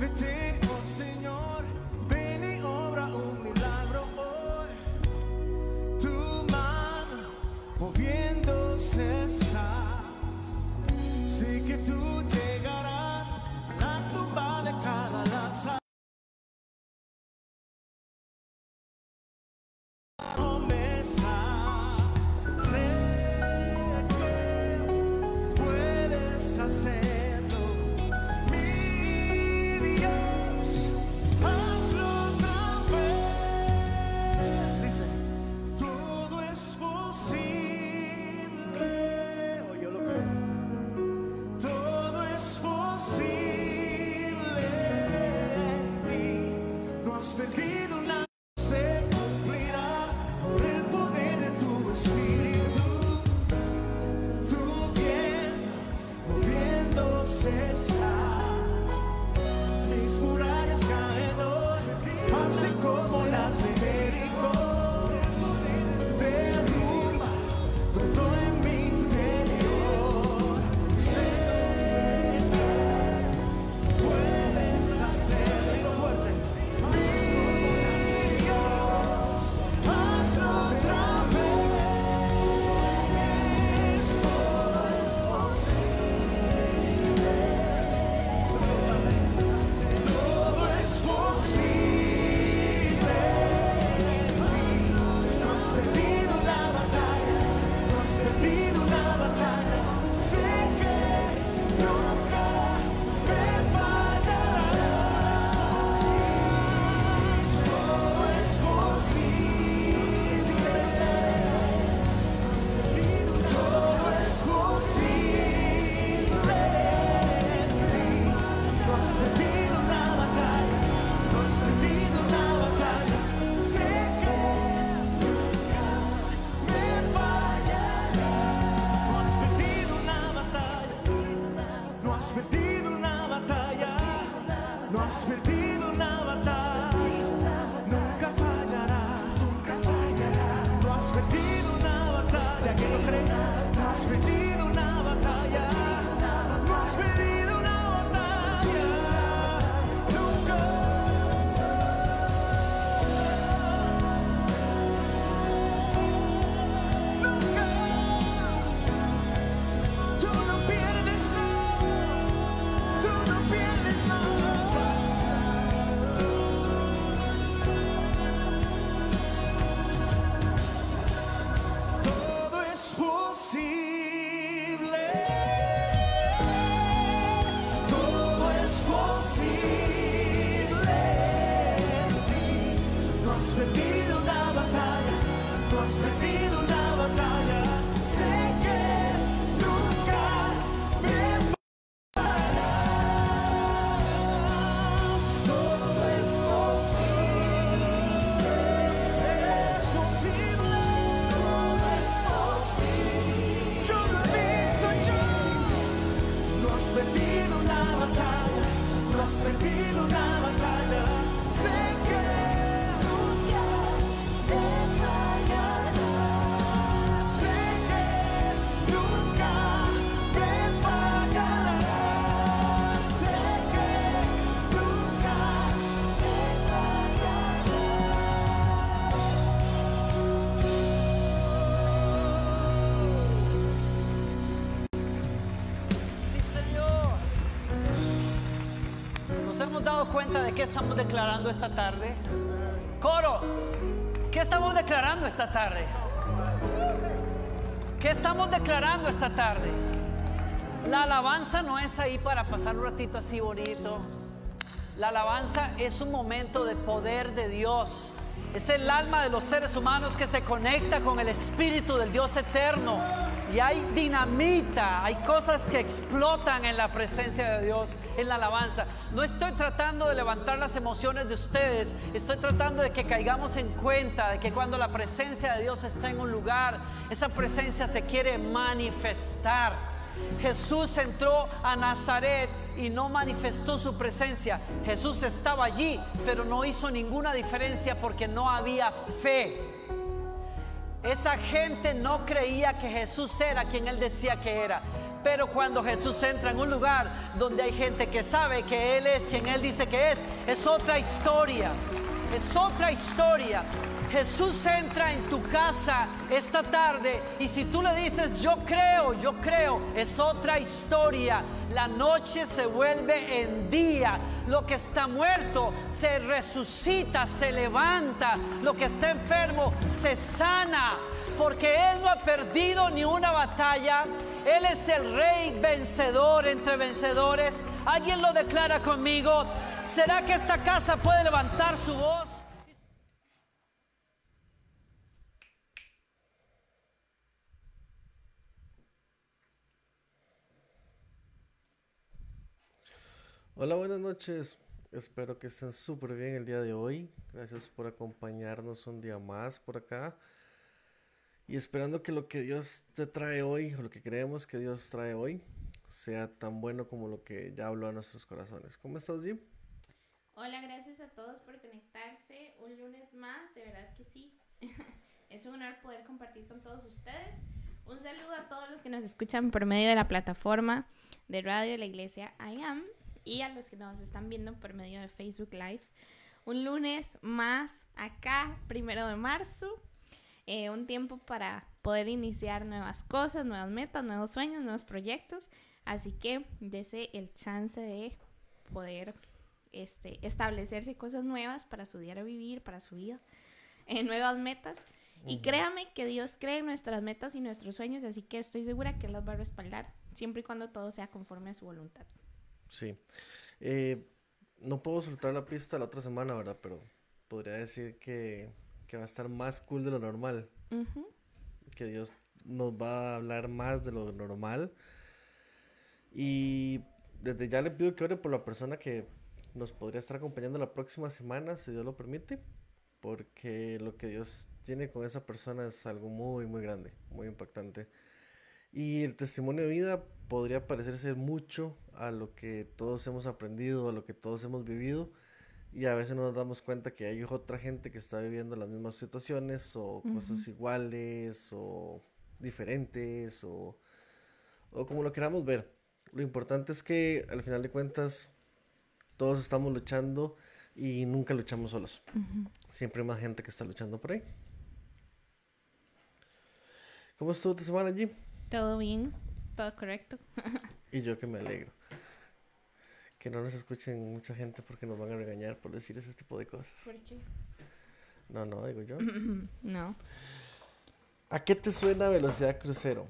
activity or sin. Cuenta de qué estamos declarando esta tarde. Coro, ¿qué estamos declarando esta tarde? ¿Qué estamos declarando esta tarde? La alabanza no es ahí para pasar un ratito así bonito. La alabanza es un momento de poder de Dios. Es el alma de los seres humanos que se conecta con el espíritu del Dios eterno. Y hay dinamita, hay cosas que explotan en la presencia de Dios, en la alabanza. No estoy tratando de levantar las emociones de ustedes, estoy tratando de que caigamos en cuenta de que cuando la presencia de Dios está en un lugar, esa presencia se quiere manifestar. Jesús entró a Nazaret y no manifestó su presencia. Jesús estaba allí, pero no hizo ninguna diferencia porque no había fe. Esa gente no creía que Jesús era quien él decía que era. Pero cuando Jesús entra en un lugar donde hay gente que sabe que Él es quien Él dice que es, es otra historia. Es otra historia. Jesús entra en tu casa esta tarde y si tú le dices, yo creo, yo creo, es otra historia. La noche se vuelve en día. Lo que está muerto se resucita, se levanta. Lo que está enfermo se sana. Porque Él no ha perdido ni una batalla. Él es el rey vencedor entre vencedores. ¿Alguien lo declara conmigo? ¿Será que esta casa puede levantar su voz? Hola, buenas noches. Espero que estén súper bien el día de hoy. Gracias por acompañarnos un día más por acá. Y esperando que lo que Dios te trae hoy, o lo que creemos que Dios trae hoy, sea tan bueno como lo que ya habló a nuestros corazones. ¿Cómo estás, Jim? Hola, gracias a todos por conectarse un lunes más, de verdad que sí. es un honor poder compartir con todos ustedes. Un saludo a todos los que nos escuchan por medio de la plataforma de radio de la iglesia I Am y a los que nos están viendo por medio de Facebook Live. Un lunes más acá, primero de marzo. Eh, un tiempo para poder iniciar nuevas cosas, nuevas metas, nuevos sueños, nuevos proyectos. Así que dese el chance de poder este, establecerse cosas nuevas para su diario vivir, para su vida, en nuevas metas. Y créame que Dios cree en nuestras metas y nuestros sueños, así que estoy segura que Él las va a respaldar, siempre y cuando todo sea conforme a su voluntad. Sí. Eh, no puedo soltar la pista la otra semana, ¿verdad? Pero podría decir que, que va a estar más cool de lo normal. Que Dios nos va a hablar más de lo normal. Y desde ya le pido que ore por la persona que nos podría estar acompañando la próxima semana, si Dios lo permite. Porque lo que Dios tiene con esa persona es algo muy, muy grande, muy impactante. Y el testimonio de vida podría parecerse mucho a lo que todos hemos aprendido, a lo que todos hemos vivido. Y a veces no nos damos cuenta que hay otra gente que está viviendo las mismas situaciones o cosas iguales o diferentes o, o como lo queramos ver. Lo importante es que al final de cuentas todos estamos luchando y nunca luchamos solos. Siempre hay más gente que está luchando por ahí. ¿Cómo estuvo tu semana allí? Todo bien, todo correcto. y yo que me alegro. Que no nos escuchen mucha gente porque nos van a regañar por decir ese tipo de cosas. ¿Por qué? No, no, digo yo. no. ¿A qué te suena velocidad crucero?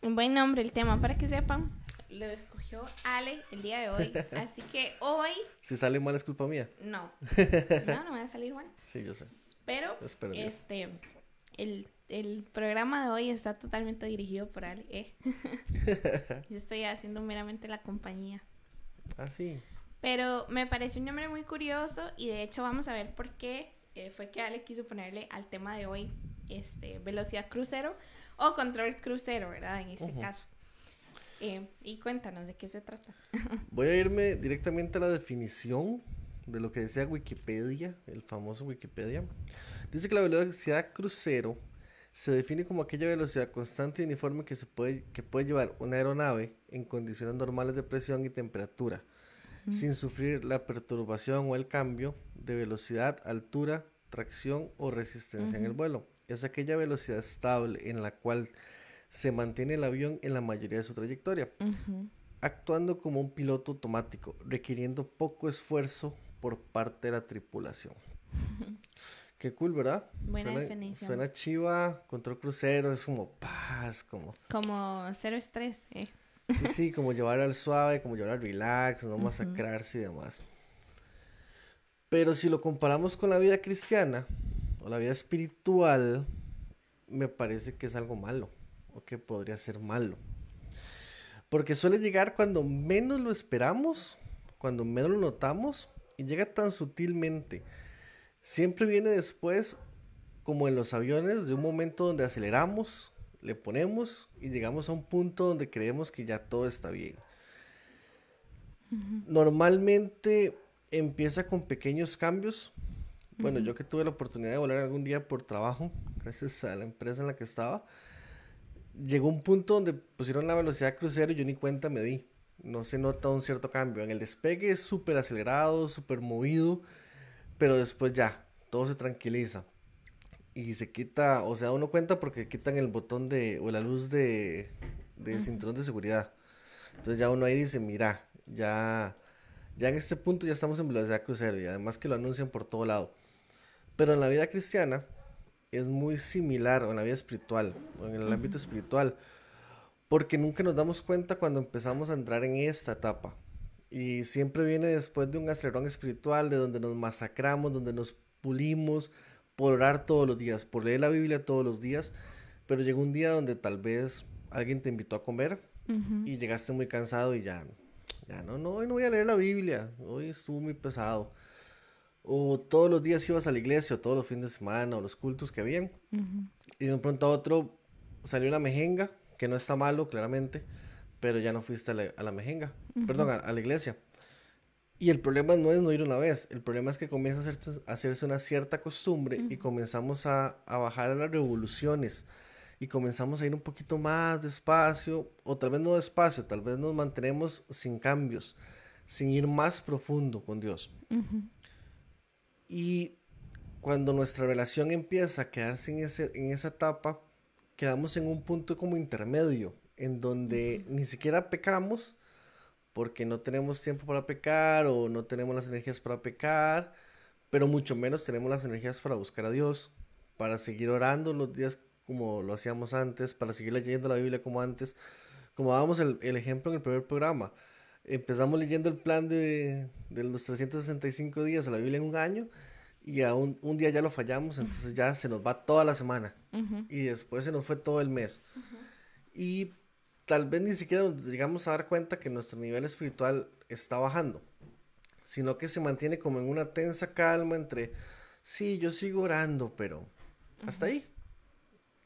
Un buen nombre el tema, para que sepan. Lo escogió Ale el día de hoy. Así que hoy. Si sale mal es culpa mía. No. No, no va a salir mal. Sí, yo sé. Pero, este, el, el, programa de hoy está totalmente dirigido por Ale. ¿eh? Yo estoy haciendo meramente la compañía. Ah, sí. Pero me parece un nombre muy curioso y de hecho vamos a ver por qué eh, fue que Ale quiso ponerle al tema de hoy este, velocidad crucero o control crucero, ¿verdad? En este caso. Eh, y cuéntanos de qué se trata. Voy a irme directamente a la definición de lo que decía Wikipedia, el famoso Wikipedia. Dice que la velocidad crucero se define como aquella velocidad constante y uniforme que, se puede, que puede llevar una aeronave en condiciones normales de presión y temperatura, sin sufrir la perturbación o el cambio de velocidad, altura, tracción o resistencia en el vuelo. Es aquella velocidad estable en la cual se mantiene el avión en la mayoría de su trayectoria, actuando como un piloto automático, requiriendo poco esfuerzo por parte de la tripulación. Qué cool, ¿verdad? Buena suena, definición. Suena chiva, control crucero, es como paz, como... Como cero estrés, eh. Sí, sí, como llevar al suave, como llevar al relax, no masacrarse y demás. Pero si lo comparamos con la vida cristiana o la vida espiritual, me parece que es algo malo, o que podría ser malo. Porque suele llegar cuando menos lo esperamos, cuando menos lo notamos, y llega tan sutilmente. Siempre viene después, como en los aviones, de un momento donde aceleramos, le ponemos y llegamos a un punto donde creemos que ya todo está bien. Normalmente empieza con pequeños cambios. Bueno, yo que tuve la oportunidad de volar algún día por trabajo, gracias a la empresa en la que estaba, llegó un punto donde pusieron la velocidad crucero y yo ni cuenta me di. No se nota un cierto cambio. En el despegue es súper acelerado, súper movido, pero después ya, todo se tranquiliza. Y se quita, o sea, uno cuenta porque quitan el botón de, o la luz de, de cinturón de seguridad. Entonces ya uno ahí dice, mira, ya, ya en este punto ya estamos en velocidad crucero y además que lo anuncian por todo lado. Pero en la vida cristiana es muy similar, en la vida espiritual, o en el ámbito espiritual, porque nunca nos damos cuenta cuando empezamos a entrar en esta etapa. Y siempre viene después de un acelerón espiritual, de donde nos masacramos, donde nos pulimos por orar todos los días, por leer la Biblia todos los días, pero llegó un día donde tal vez alguien te invitó a comer y llegaste muy cansado y ya, ya no, no, hoy no voy a leer la Biblia, hoy estuvo muy pesado. O todos los días ibas a la iglesia, o todos los fines de semana, o los cultos que habían. Y de un pronto a otro salió una mejenga, que no está malo, claramente, pero ya no fuiste a la, mejenga, perdón, a, la iglesia. Y el problema no es no ir una vez, el problema es que comienza a, hacerse una cierta costumbre y comenzamos a, a bajar a las revoluciones y comenzamos a ir un poquito más despacio, o tal vez no despacio, tal vez nos mantenemos sin cambios, sin ir más profundo con Dios. Y cuando nuestra relación empieza a quedarse en, ese, en esa etapa, quedamos en un punto como intermedio, en donde ni siquiera pecamos, porque no tenemos tiempo para pecar o no tenemos las energías para pecar, pero mucho menos tenemos las energías para buscar a Dios, para seguir orando los días como lo hacíamos antes, para seguir leyendo la Biblia como antes, como dábamos el, el ejemplo en el primer programa. Empezamos leyendo el plan de, de los 365 días de la Biblia en un año y a un, un, día ya lo fallamos, entonces ya se nos va toda la semana y después se nos fue todo el mes. Y tal vez ni siquiera nos llegamos a dar cuenta que nuestro nivel espiritual está bajando, sino que se mantiene como en una tensa calma entre, sí, yo sigo orando, pero hasta ahí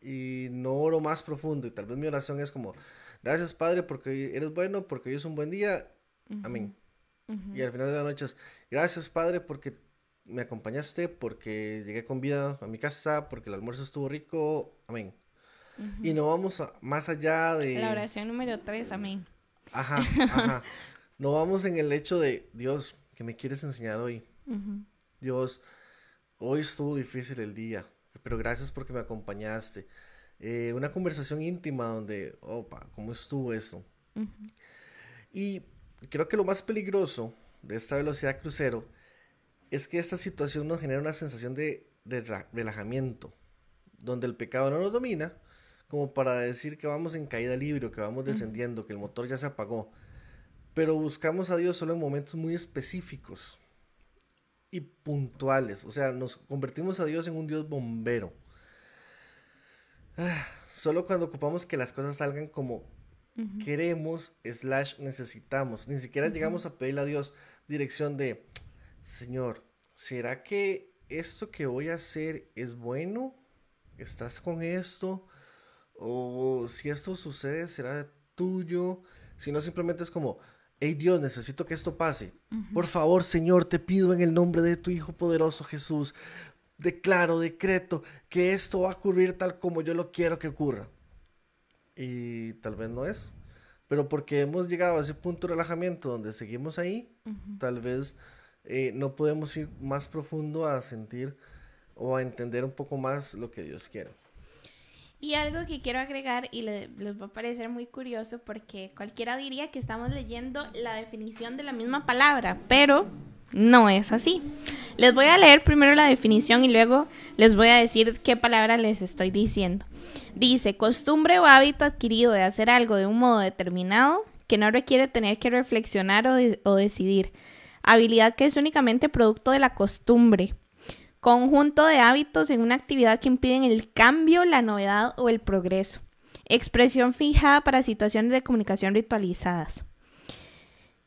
y no oro más profundo. Y tal vez mi oración es como, gracias Padre porque eres bueno, porque hoy es un buen día. Amén. Y al final de la noche es, gracias Padre porque me acompañaste, porque llegué con vida a mi casa, porque el almuerzo estuvo rico. Amén. Y no vamos más allá de... La oración número tres, amén. Ajá, ajá. no vamos en el hecho de, Dios, ¿qué me quieres enseñar hoy? Dios, hoy estuvo difícil el día pero gracias porque me acompañaste. Eh, una conversación íntima donde, opa, ¿cómo estuvo eso? Y creo que lo más peligroso de esta velocidad crucero es que esta situación nos genera una sensación de, relajamiento, donde el pecado no nos domina, como para decir que vamos en caída libre, que vamos descendiendo, que el motor ya se apagó. Pero buscamos a Dios solo en momentos muy específicos y puntuales. O sea, nos convertimos a Dios en un Dios bombero. Ah, solo cuando ocupamos que las cosas salgan como queremos, slash necesitamos. Ni siquiera llegamos a pedirle a Dios dirección de, Señor, ¿será que esto que voy a hacer es bueno? ¿Estás con esto? O si esto sucede, será tuyo. Si no, simplemente es como, hey Dios, necesito que esto pase. Por favor, Señor, te pido en el nombre de tu Hijo poderoso Jesús, declaro, decreto que esto va a ocurrir tal como yo lo quiero que ocurra. Y tal vez no es. Pero porque hemos llegado a ese punto de relajamiento donde seguimos ahí, tal vez eh, no podemos ir más profundo a sentir o a entender un poco más lo que Dios quiere. Y algo que quiero agregar y les va a parecer muy curioso porque cualquiera diría que estamos leyendo la definición de la misma palabra, pero no es así. Les voy a leer primero la definición y luego les voy a decir qué palabra les estoy diciendo. Dice, costumbre o hábito adquirido de hacer algo de un modo determinado que no requiere tener que reflexionar o, decidir. Habilidad que es únicamente producto de la costumbre Conjunto de hábitos en una actividad que impiden el cambio, la novedad o el progreso. Expresión fijada para situaciones de comunicación ritualizadas.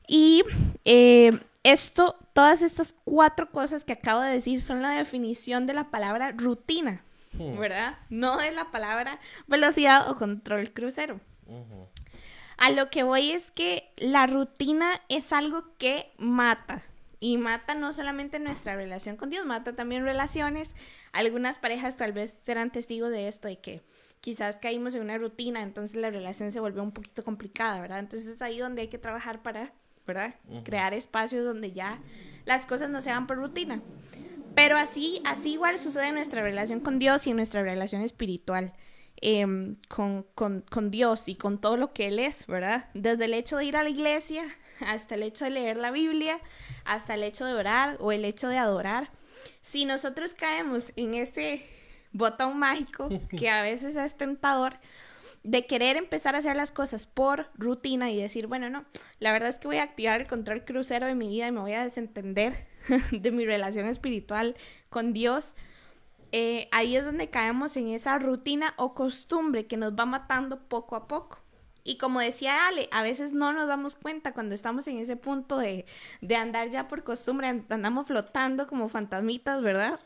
Y eh, esto, todas estas cuatro cosas que acabo de decir son la definición de la palabra rutina, hmm. ¿verdad? No de la palabra velocidad o control crucero. A lo que voy es que la rutina es algo que mata, y mata no solamente nuestra relación con Dios, mata también relaciones. Algunas parejas tal vez serán testigos de esto, de que quizás caímos en una rutina, entonces la relación se volvió un poquito complicada, ¿verdad? Entonces es ahí donde hay que trabajar para, ¿verdad? Crear espacios donde ya las cosas no se van por rutina. Pero así, así igual sucede en nuestra relación con Dios y en nuestra relación espiritual. Em, con, con, con, Dios y con todo lo que Él es, ¿verdad? Desde el hecho de ir a la iglesia hasta el hecho de leer la Biblia, hasta el hecho de orar o el hecho de adorar. Si nosotros caemos en ese botón mágico que a veces es tentador, de querer empezar a hacer las cosas por rutina y decir, bueno, no, la verdad es que voy a activar el control crucero de mi vida y me voy a desentender de mi relación espiritual con Dios. Eh, ahí es donde caemos en esa rutina o costumbre que nos va matando poco a poco. Y como decía Ale, a veces no nos damos cuenta cuando estamos en ese punto de, de andar ya por costumbre, andamos flotando como fantasmitas, ¿verdad?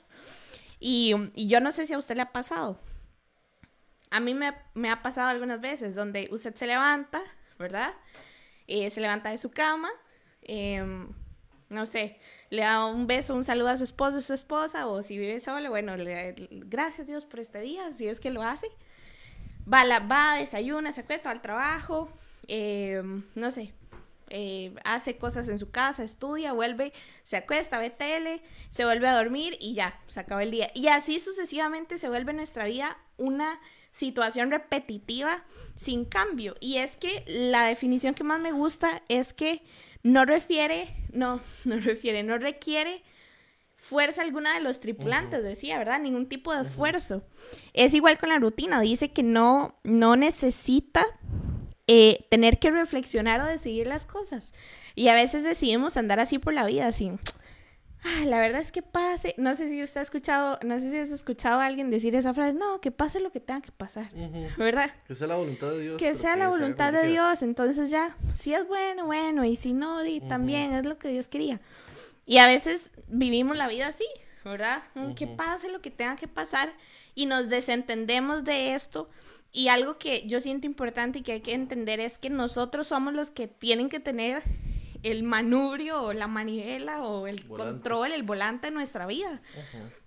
Y, y, yo no sé si a usted le ha pasado. A mí me, ha pasado algunas veces donde usted se levanta, ¿verdad? Eh, se levanta de su cama, em, no sé, le da un beso, un saludo a su esposo o su esposa, o si vive solo, bueno, le, gracias Dios por este día, si es que lo hace va, la, va, desayuna, se acuesta, va al trabajo, eh, no sé, eh, hace cosas en su casa, estudia, vuelve, se acuesta, ve tele, se vuelve a dormir y ya, se acaba el día. Y así sucesivamente se vuelve nuestra vida una situación repetitiva sin cambio. Y es que la definición que más me gusta es que no refiere, no, no refiere, no requiere fuerza alguna de los tripulantes, decía, ¿verdad? Ningún tipo de esfuerzo. Es igual con la rutina, dice que no, no necesita eh, tener que reflexionar o decidir las cosas. Y a veces decidimos andar así por la vida, así. La verdad es que pase, no sé si usted ha escuchado, no sé si has escuchado a alguien decir esa frase, no, que pase lo que tenga que pasar, ¿verdad? Que sea la voluntad de Dios. Que sea la voluntad de Dios, entonces ya, si es bueno, bueno, y si no, también es lo que Dios quería. Y a veces vivimos la vida así, ¿verdad? Que pase lo que tenga que pasar y nos desentendemos de esto. Y algo que yo siento importante y que hay que entender es que nosotros somos los que tienen que tener el manubrio o la manivela o el control, el volante de nuestra vida.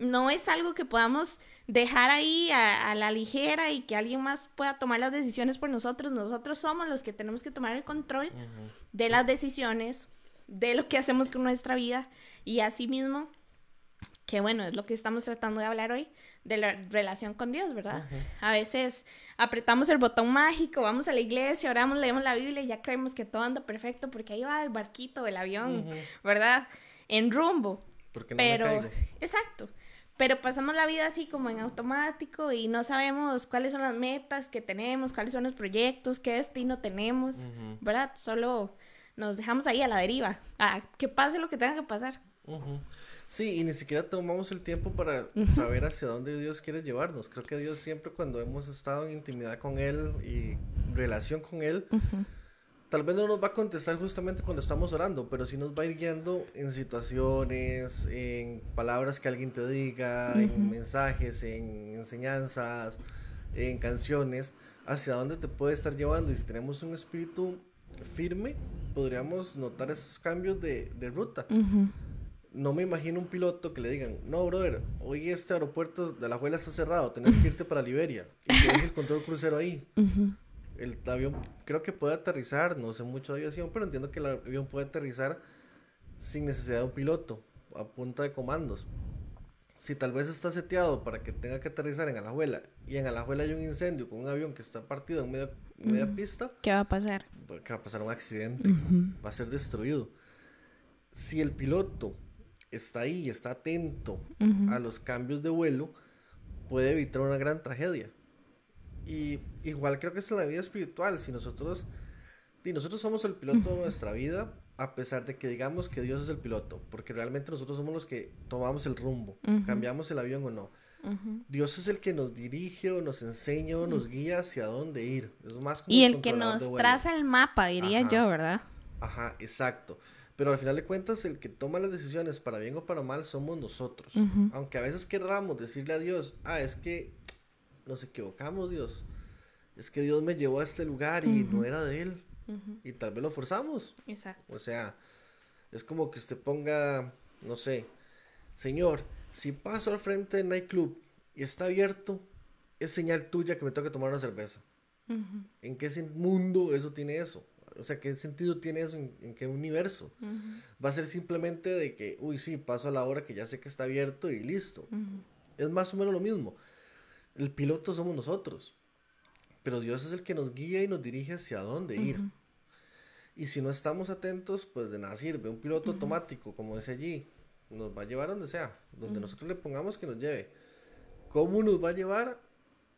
No es algo que podamos dejar ahí a, la ligera y que alguien más pueda tomar las decisiones por nosotros. Nosotros somos los que tenemos que tomar el control de las decisiones, de lo que hacemos con nuestra vida y asimismo, que bueno, es lo que estamos tratando de hablar hoy, de la relación con Dios, ¿verdad? A veces apretamos el botón mágico, vamos a la iglesia, oramos, leemos la Biblia y ya creemos que todo anda perfecto porque ahí va el barquito, el avión, ¿verdad? En rumbo. Porque no Pero, me caigo. exacto. Pero pasamos la vida así como en automático y no sabemos cuáles son las metas que tenemos, cuáles son los proyectos, qué destino tenemos, ¿verdad? Solo nos dejamos ahí a la deriva, a que pase lo que tenga que pasar. Sí, y ni siquiera tomamos el tiempo para saber hacia dónde Dios quiere llevarnos. Creo que Dios siempre cuando hemos estado en intimidad con Él y relación con Él, tal vez no nos va a contestar justamente cuando estamos orando, pero sí nos va a ir guiando en situaciones, en palabras que alguien te diga, en mensajes, en enseñanzas, en canciones, hacia dónde te puede estar llevando. Y si tenemos un espíritu firme, podríamos notar esos cambios de, de ruta. No me imagino un piloto que le digan, no, brother, hoy este aeropuerto de la Juela está cerrado, tenés que irte para Liberia y que el control crucero ahí. El avión creo que puede aterrizar, no sé mucho de aviación, pero entiendo que el avión puede aterrizar sin necesidad de un piloto, a punta de comandos. Si tal vez está seteado para que tenga que aterrizar en Alajuela y en Alajuela hay un incendio con un avión que está partido en medio, media pista, ¿Qué va a pasar? que va a pasar un accidente, va a ser destruido. Si el piloto está ahí está atento a los cambios de vuelo, puede evitar una gran tragedia. Y igual creo que es en la vida espiritual, si nosotros, si nosotros somos el piloto de nuestra vida, a pesar de que digamos que Dios es el piloto, porque realmente nosotros somos los que tomamos el rumbo, cambiamos el avión o no. Dios es el que nos dirige o nos enseña o nos guía hacia dónde ir. Es más como Y el que nos traza el mapa, diría Ajá. yo, ¿verdad? Ajá, exacto. Pero al final de cuentas, el que toma las decisiones para bien o para mal somos nosotros. Aunque a veces querramos decirle a Dios, ah, es que nos equivocamos, Dios. Es que Dios me llevó a este lugar y no era de Él. Y tal vez lo forzamos. Exacto. O sea, es como que usted ponga, no sé, Señor, si paso al frente del nightclub y está abierto, es señal tuya que me toca tomar una cerveza. ¿En qué mundo eso tiene eso? O sea, ¿qué sentido tiene eso? ¿En, en qué universo? Va a ser simplemente de que, uy, sí, paso a la hora que ya sé que está abierto y listo. Es más o menos lo mismo. El piloto somos nosotros. Pero Dios es el que nos guía y nos dirige hacia dónde ir. Y si no estamos atentos, pues de nada sirve. Un piloto automático, como dice allí, nos va a llevar donde sea, donde nosotros le pongamos que nos lleve. ¿Cómo nos va a llevar?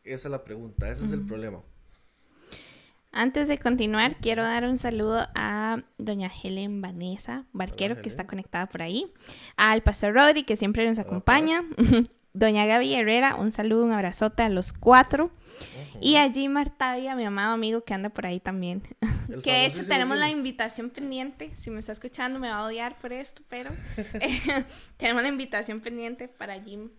Esa es la pregunta, ese es el problema. Antes de continuar, quiero dar un saludo a doña Helen Vanessa Barquero, Hola, que está conectada por ahí, al pastor Rodri, que siempre nos acompaña, doña Gaby Herrera, un saludo, un abrazote a los cuatro, y a Jim Artavia, mi amado amigo que anda por ahí también. El que de hecho tenemos la invitación pendiente, si me está escuchando me va a odiar por esto, pero tenemos la invitación pendiente para Jim,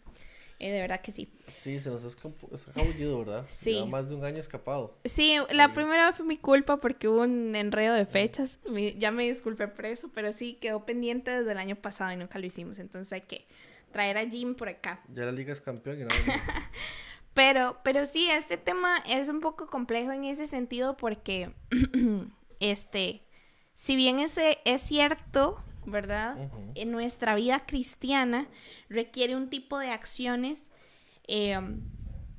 Eh, de verdad que sí. Sí, se nos ha escabullido, ¿verdad? Sí. Lleva más de un año escapado. Sí, la primera vez fue mi culpa porque hubo un enredo de fechas. Ya me disculpé por eso, pero sí quedó pendiente desde el año pasado y nunca lo hicimos. Entonces hay que traer a Jim por acá. Ya la liga es campeón y nada más. Pero, pero sí, este tema es un poco complejo en ese sentido porque, este, si bien ese es cierto, ¿verdad? En nuestra vida cristiana requiere un tipo de acciones eh,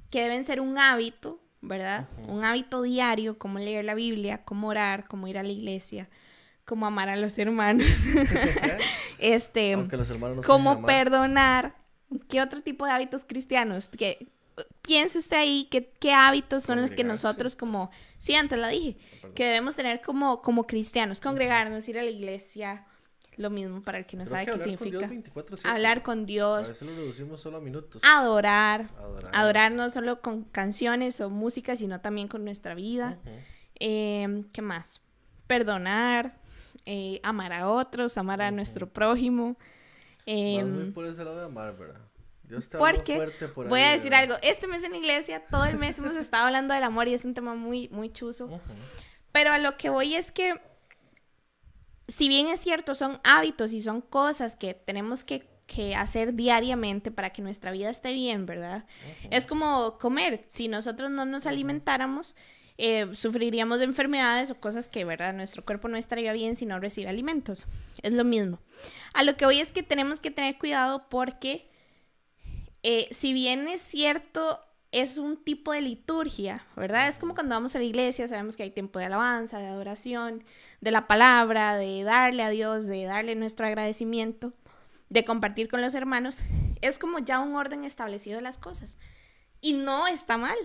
que deben ser un hábito, ¿verdad? Un hábito diario, como leer la Biblia, como orar, como ir a la iglesia, como amar a los hermanos, este, los hermanos como perdonar. ¿Qué otro tipo de hábitos cristianos? Que piense usted ahí qué hábitos son los que nosotros como, sí, antes la dije, Perdón. que debemos tener como, como cristianos, congregarnos, ir a la iglesia, lo mismo para el que no Creo sabe que qué con Dios significa. 24/7. Hablar con A Dios, veces lo reducimos solo a minutos. adorar, Adorar. adorar no solo con canciones o música, sino también con nuestra vida. Eh, ¿Qué más? Perdonar, eh, amar a otros, amar a nuestro prójimo. Eh, Vas muy por ese lado de amar, ¿verdad? Dios te porque fuerte por voy ahí, a decir ¿verdad? algo, este mes en la iglesia, todo el mes hemos estado hablando del amor y es un tema muy, muy chuzo. Pero a lo que voy es que, si bien es cierto, son hábitos y son cosas que tenemos que, que hacer diariamente para que nuestra vida esté bien, ¿verdad? Es como comer. Si nosotros no nos alimentáramos, eh, sufriríamos de enfermedades o cosas que, ¿verdad? Nuestro cuerpo no estaría bien si no recibe alimentos. Es lo mismo. A lo que voy es que tenemos que tener cuidado porque, eh, si bien es cierto, es un tipo de liturgia, ¿verdad? Es como cuando vamos a la iglesia, sabemos que hay tiempo de alabanza, de adoración, de la palabra, de darle a Dios, de darle nuestro agradecimiento, de compartir con los hermanos. Es como ya un orden establecido de las cosas. Y no está mal,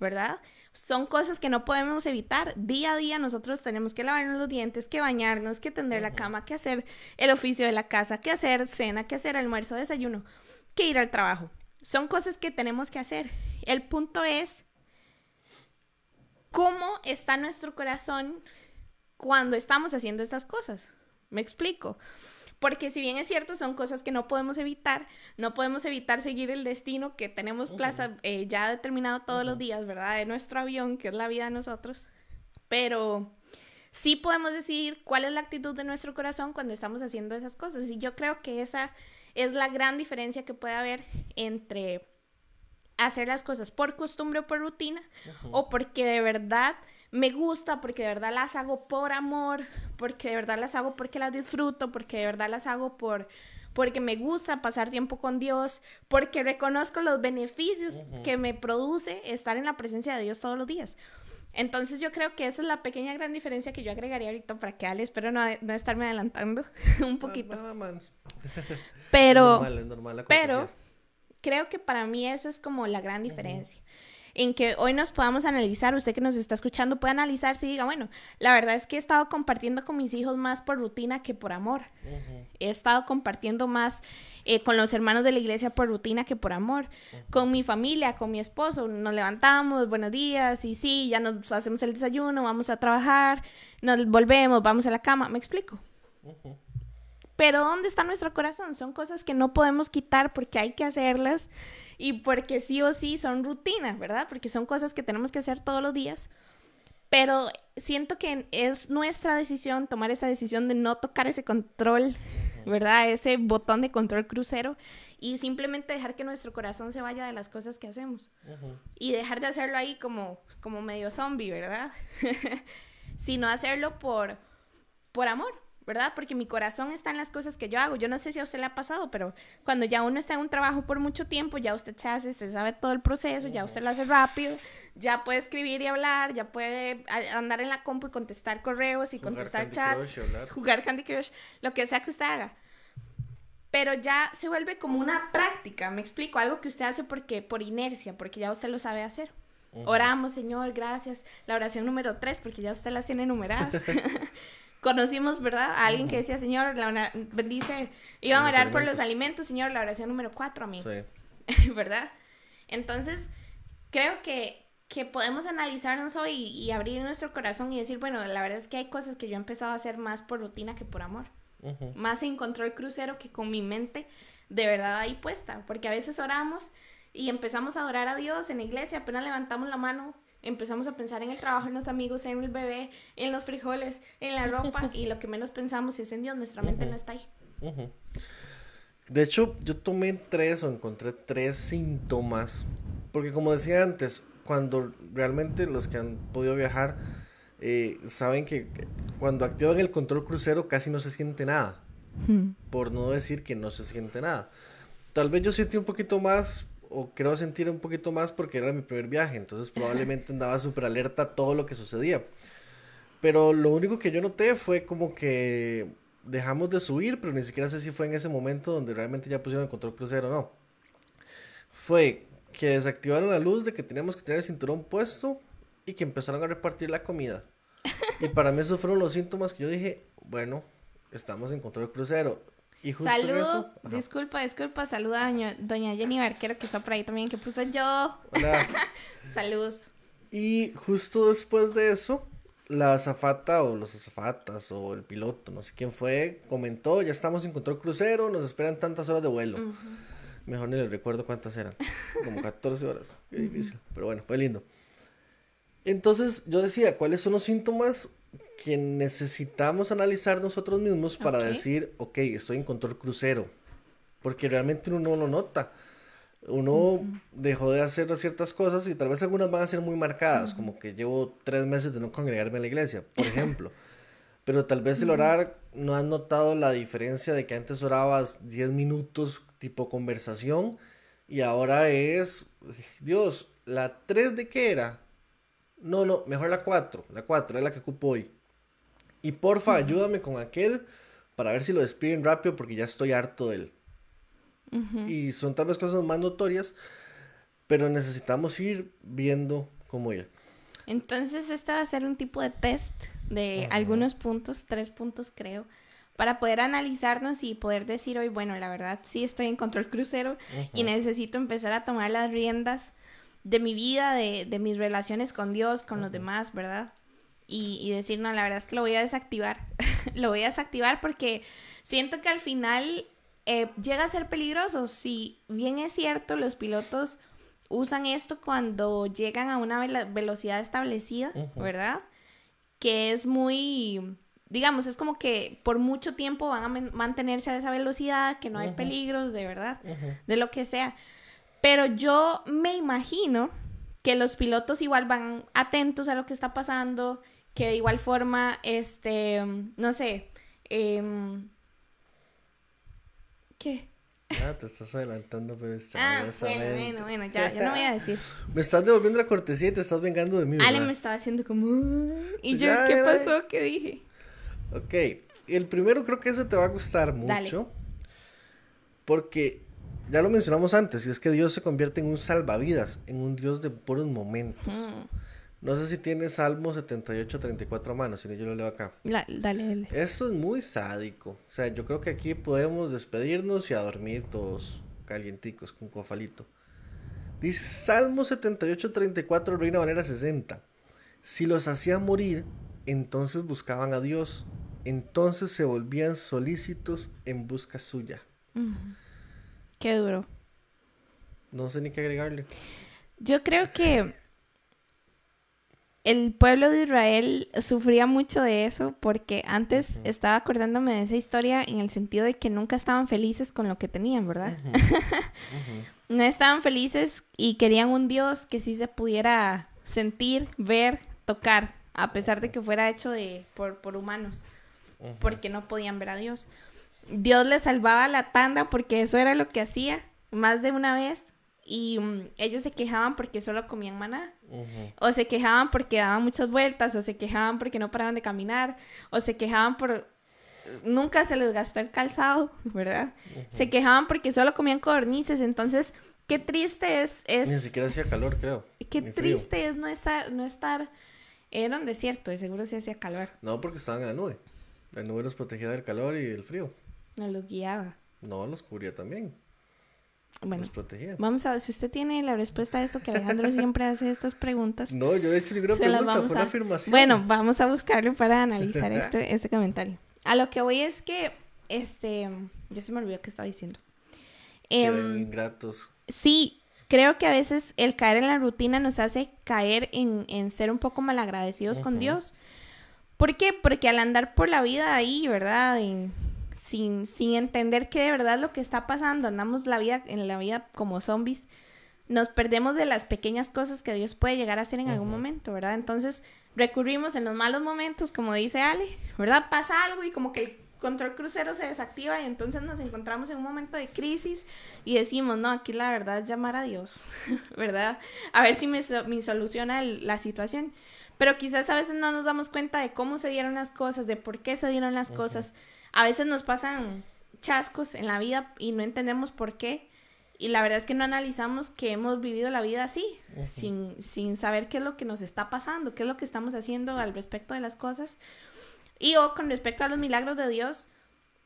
¿verdad? Son cosas que no podemos evitar. Día a día nosotros tenemos que lavarnos los dientes, que bañarnos, que tender la cama, que hacer el oficio de la casa, que hacer cena, que hacer almuerzo, desayuno, que ir al trabajo. Son cosas que tenemos que hacer. El punto es cómo está nuestro corazón cuando estamos haciendo estas cosas. ¿Me explico? Porque si bien es cierto, son cosas que no podemos evitar, no podemos evitar seguir el destino que tenemos plaza eh, ya determinado todos los días, ¿verdad? De nuestro avión, que es la vida de nosotros. Pero sí podemos decidir cuál es la actitud de nuestro corazón cuando estamos haciendo esas cosas. Y yo creo que esa es la gran diferencia que puede haber entre hacer las cosas por costumbre o por rutina o porque de verdad me gusta, porque de verdad las hago por amor, porque de verdad las hago porque las disfruto, porque de verdad las hago por porque me gusta pasar tiempo con Dios, porque reconozco los beneficios que me produce estar en la presencia de Dios todos los días. Entonces yo creo que esa es la pequeña gran diferencia que yo agregaría ahorita para que Ale, espero no, no estarme adelantando un poquito. Ah, ah, man. Pero, Es normal, es normal la pero creo que para mí eso es como la gran diferencia. En que hoy nos podamos analizar, usted que nos está escuchando puede analizarse y diga, bueno, la verdad es que he estado compartiendo con mis hijos más por rutina que por amor. He estado compartiendo más eh, con los hermanos de la iglesia por rutina que por amor. Con mi familia, con mi esposo, nos levantamos, buenos días, y sí, ya nos hacemos el desayuno, vamos a trabajar, nos volvemos, vamos a la cama, ¿me explico? Pero ¿dónde está nuestro corazón? Son cosas que no podemos quitar porque hay que hacerlas y porque sí o sí son rutinas, ¿verdad? Porque son cosas que tenemos que hacer todos los días. Pero siento que es nuestra decisión tomar esa decisión de no tocar ese control ¿verdad? Ese botón de control crucero y simplemente dejar que nuestro corazón se vaya de las cosas que hacemos. Y dejar de hacerlo ahí como, como medio zombie, ¿verdad? Sino hacerlo por, por amor, ¿verdad? Porque mi corazón está en las cosas que yo hago. Yo no sé si a usted le ha pasado, pero cuando ya uno está en un trabajo por mucho tiempo, ya usted se hace, se sabe todo el proceso, ya usted lo hace rápido, ya puede escribir y hablar, ya puede andar en la compu y contestar correos y Jugar contestar Candy chats, Crush jugar Candy Crush, lo que sea que usted haga. Pero ya se vuelve como una práctica, me explico, algo que usted hace porque por inercia, porque ya usted lo sabe hacer. Oramos, Señor, gracias. La oración número tres, porque ya usted las tiene numeradas. Conocimos, ¿verdad? A alguien que decía, Señor, la bendice. Iban a orar por los alimentos. Señor, la oración número cuatro, amén. Sí. ¿verdad? Entonces, creo que, que podemos analizarnos hoy y, y abrir nuestro corazón y decir, bueno, la verdad es que hay cosas que yo he empezado a hacer más por rutina que por amor. Más en control crucero que con mi mente de verdad ahí puesta. Porque a veces oramos y empezamos a adorar a Dios en la iglesia, apenas levantamos la mano, empezamos a pensar en el trabajo, en los amigos, en el bebé, en los frijoles, en la ropa y lo que menos pensamos es en Dios, nuestra mente no está ahí. De hecho, yo tomé tres o encontré tres síntomas. Porque como decía antes, cuando realmente los que han podido viajar eh, saben que cuando activan el control crucero casi no se siente nada. Por no decir que no se siente nada. Tal vez yo sentí un poquito más, o creo sentir un poquito más porque era mi primer viaje. Entonces probablemente andaba súper alerta a todo lo que sucedía. Pero lo único que yo noté fue como que dejamos de subir, pero ni siquiera sé si fue en ese momento donde realmente ya pusieron el control crucero o no. Fue que desactivaron la luz de que teníamos que tener el cinturón puesto y que empezaron a repartir la comida. Y para mí esos fueron los síntomas que yo dije, bueno, estamos en control crucero. Y justo Saludo, eso... disculpa, disculpa, saluda a doña, doña Jenny Barquero que está por ahí también, que puso yo. Hola. Saludos. Y justo después de eso, la azafata o los azafatas o el piloto, no sé quién fue, comentó, ya estamos en control crucero, nos esperan tantas horas de vuelo. Mejor ni les recuerdo cuántas eran, como 14 horas, qué difícil, pero bueno, fue lindo. Entonces yo decía, ¿cuáles son los síntomas que necesitamos analizar nosotros mismos para decir, ok, estoy en control crucero? Porque realmente uno no lo nota. Uno dejó de hacer ciertas cosas y tal vez algunas van a ser muy marcadas, como que llevo tres meses de no congregarme a la iglesia, por ejemplo. Pero tal vez el orar no has notado la diferencia de que antes orabas 10 minutos tipo conversación y ahora es, Dios, ¿la 3 de qué era? No, no, mejor la 4, la 4 es la que ocupo hoy. Y porfa, ayúdame con aquel para ver si lo despiden rápido porque ya estoy harto de él. Y son tal vez cosas más notorias, pero necesitamos ir viendo cómo ir. Entonces, este va a ser un tipo de test de algunos puntos, tres puntos creo, para poder analizarnos y poder decir hoy, bueno, la verdad sí estoy en control crucero y necesito empezar a tomar las riendas de mi vida, de, de mis relaciones con Dios, con los demás, ¿verdad? Y, y decir, no, la verdad es que lo voy a desactivar. lo voy a desactivar porque siento que al final eh, llega a ser peligroso. Si bien es cierto, los pilotos usan esto cuando llegan a una velocidad establecida. ¿verdad? Que es muy, digamos, es como que por mucho tiempo van a man- mantenerse a esa velocidad, que no hay peligros, de verdad, de lo que sea. Pero yo me imagino que los pilotos igual van atentos a lo que está pasando, que de igual forma, este, no sé, em, ¿qué? Ah, te estás adelantando, pero está Ah, bueno, bueno, bueno, ya, ya no voy a decir. Me estás devolviendo la cortesía y te estás vengando de mí, Ale me estaba haciendo como... Y Pues yo, ya, ¿qué ya, pasó? ¿Qué dije? Ok, el primero creo que ese te va a gustar Dale. mucho. Porque ya lo mencionamos antes, y es que Dios se convierte en un salvavidas, en un Dios de puros momentos. Mm, No sé si tienes Salmo 78, 34 a mano, si no yo lo leo acá. la- dale, dale. Eso es muy sádico. O sea, yo creo que aquí podemos despedirnos y a dormir todos calienticos con cofalito. Dice Salmo 78, 34, Reina Valera 60. Si los hacía morir, entonces buscaban a Dios. Entonces se volvían solícitos en busca suya. Mm, Qué duro. No sé ni qué agregarle. Yo creo que el pueblo de Israel sufría mucho de eso porque antes estaba acordándome de esa historia en el sentido de que nunca estaban felices con lo que tenían, ¿verdad? No estaban felices y querían un Dios que sí se pudiera sentir, ver, tocar, a pesar de que fuera hecho de, por, por humanos, porque no podían ver a Dios. Dios les salvaba la tanda porque eso era lo que hacía más de una vez y mm, ellos se quejaban porque solo comían maná. O se quejaban porque daban muchas vueltas, o se quejaban porque no paraban de caminar, o se quejaban por... Nunca se les gastó el calzado, ¿verdad? Se quejaban porque solo comían codornices, entonces, qué triste es, Ni es siquiera hacía calor, creo. qué ni frío. triste es no estar, no estar, era un desierto, de seguro se hacía calor, No, porque estaban en la nube. La nube los protegía del calor y del frío. No los guiaba. No, los cubría también. Bueno, Los protegía. vamos a ver, si usted tiene la respuesta a esto, que Alejandro siempre hace estas preguntas, No, yo de hecho ninguna pregunta, fue una a- afirmación. Bueno, vamos a buscarlo para analizar este, este comentario. A lo que voy es que, este, ya se me olvidó qué estaba diciendo. Que Em, ingratos. sí, creo que a veces el caer en la rutina nos hace caer en, en ser un poco malagradecidos con Ujú. Dios. ¿Por qué? Porque al andar por la vida ahí, ¿verdad? En- sin, sin entender que de verdad lo que está pasando, andamos la vida, en la vida como zombies, nos perdemos de las pequeñas cosas que Dios puede llegar a hacer en algún momento, ¿verdad? Entonces recurrimos en los malos momentos, como dice Ale, ¿verdad? Pasa algo y como que el control crucero se desactiva y entonces nos encontramos en un momento de crisis y decimos, no, aquí la verdad es llamar a Dios, ¿verdad? A ver si me, so- me soluciona el- la situación. Pero quizás a veces no nos damos cuenta de cómo se dieron las cosas, de por qué se dieron las cosas. A veces nos pasan chascos en la vida y no entendemos por qué. Y la verdad es que no analizamos que hemos vivido la vida así, sin, sin saber qué es lo que nos está pasando, qué es lo que estamos haciendo al respecto de las cosas. Y o con respecto a los milagros de Dios,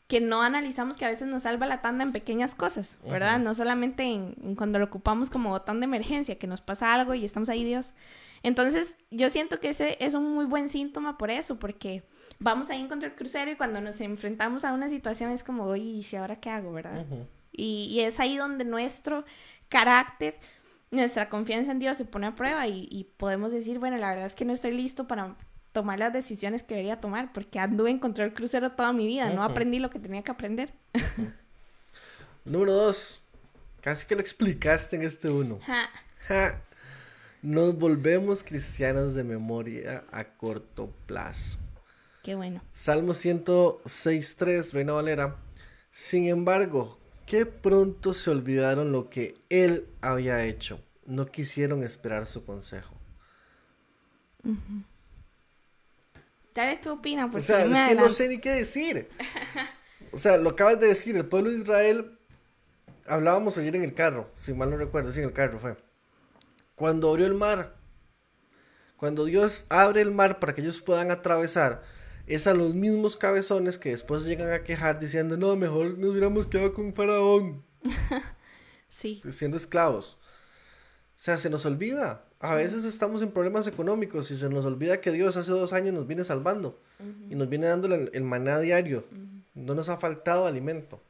que no analizamos que a veces nos salva la tanda en pequeñas cosas, ¿verdad? No solamente en, en cuando lo ocupamos como botón de emergencia, que nos pasa algo y estamos ahí, Dios. Entonces, yo siento que ese es un muy buen síntoma por eso, porque vamos ahí en contra el crucero y cuando nos enfrentamos a una situación es como, oye, ¿y ahora qué hago, verdad? Y, y es ahí donde nuestro carácter, nuestra confianza en Dios se pone a prueba y, y podemos decir, bueno, la verdad es que no estoy listo para tomar las decisiones que debería tomar porque anduve en control crucero toda mi vida, no aprendí lo que tenía que aprender. Número dos. Casi que lo explicaste en este uno. Ja. Ja. Nos volvemos cristianos de memoria a corto plazo. Qué bueno. Salmo 106.3, Reina Valera. Sin embargo, que pronto se olvidaron lo que él había hecho. No quisieron esperar su consejo. Dale tu opina, O sea, es que no sé ni qué decir. O sea, lo acabas de decir, el pueblo de Israel, hablábamos ayer en el carro, si mal no recuerdo, sí, en el carro fue. Cuando abrió el mar, cuando Dios abre el mar para que ellos puedan atravesar, es a los mismos cabezones que después llegan a quejar diciendo, no, mejor nos hubiéramos quedado con Faraón, Sí, siendo esclavos. O sea, se nos olvida. A veces estamos en problemas económicos y se nos olvida que Dios hace dos años nos viene salvando y nos viene dando el, el maná diario. No nos ha faltado alimento.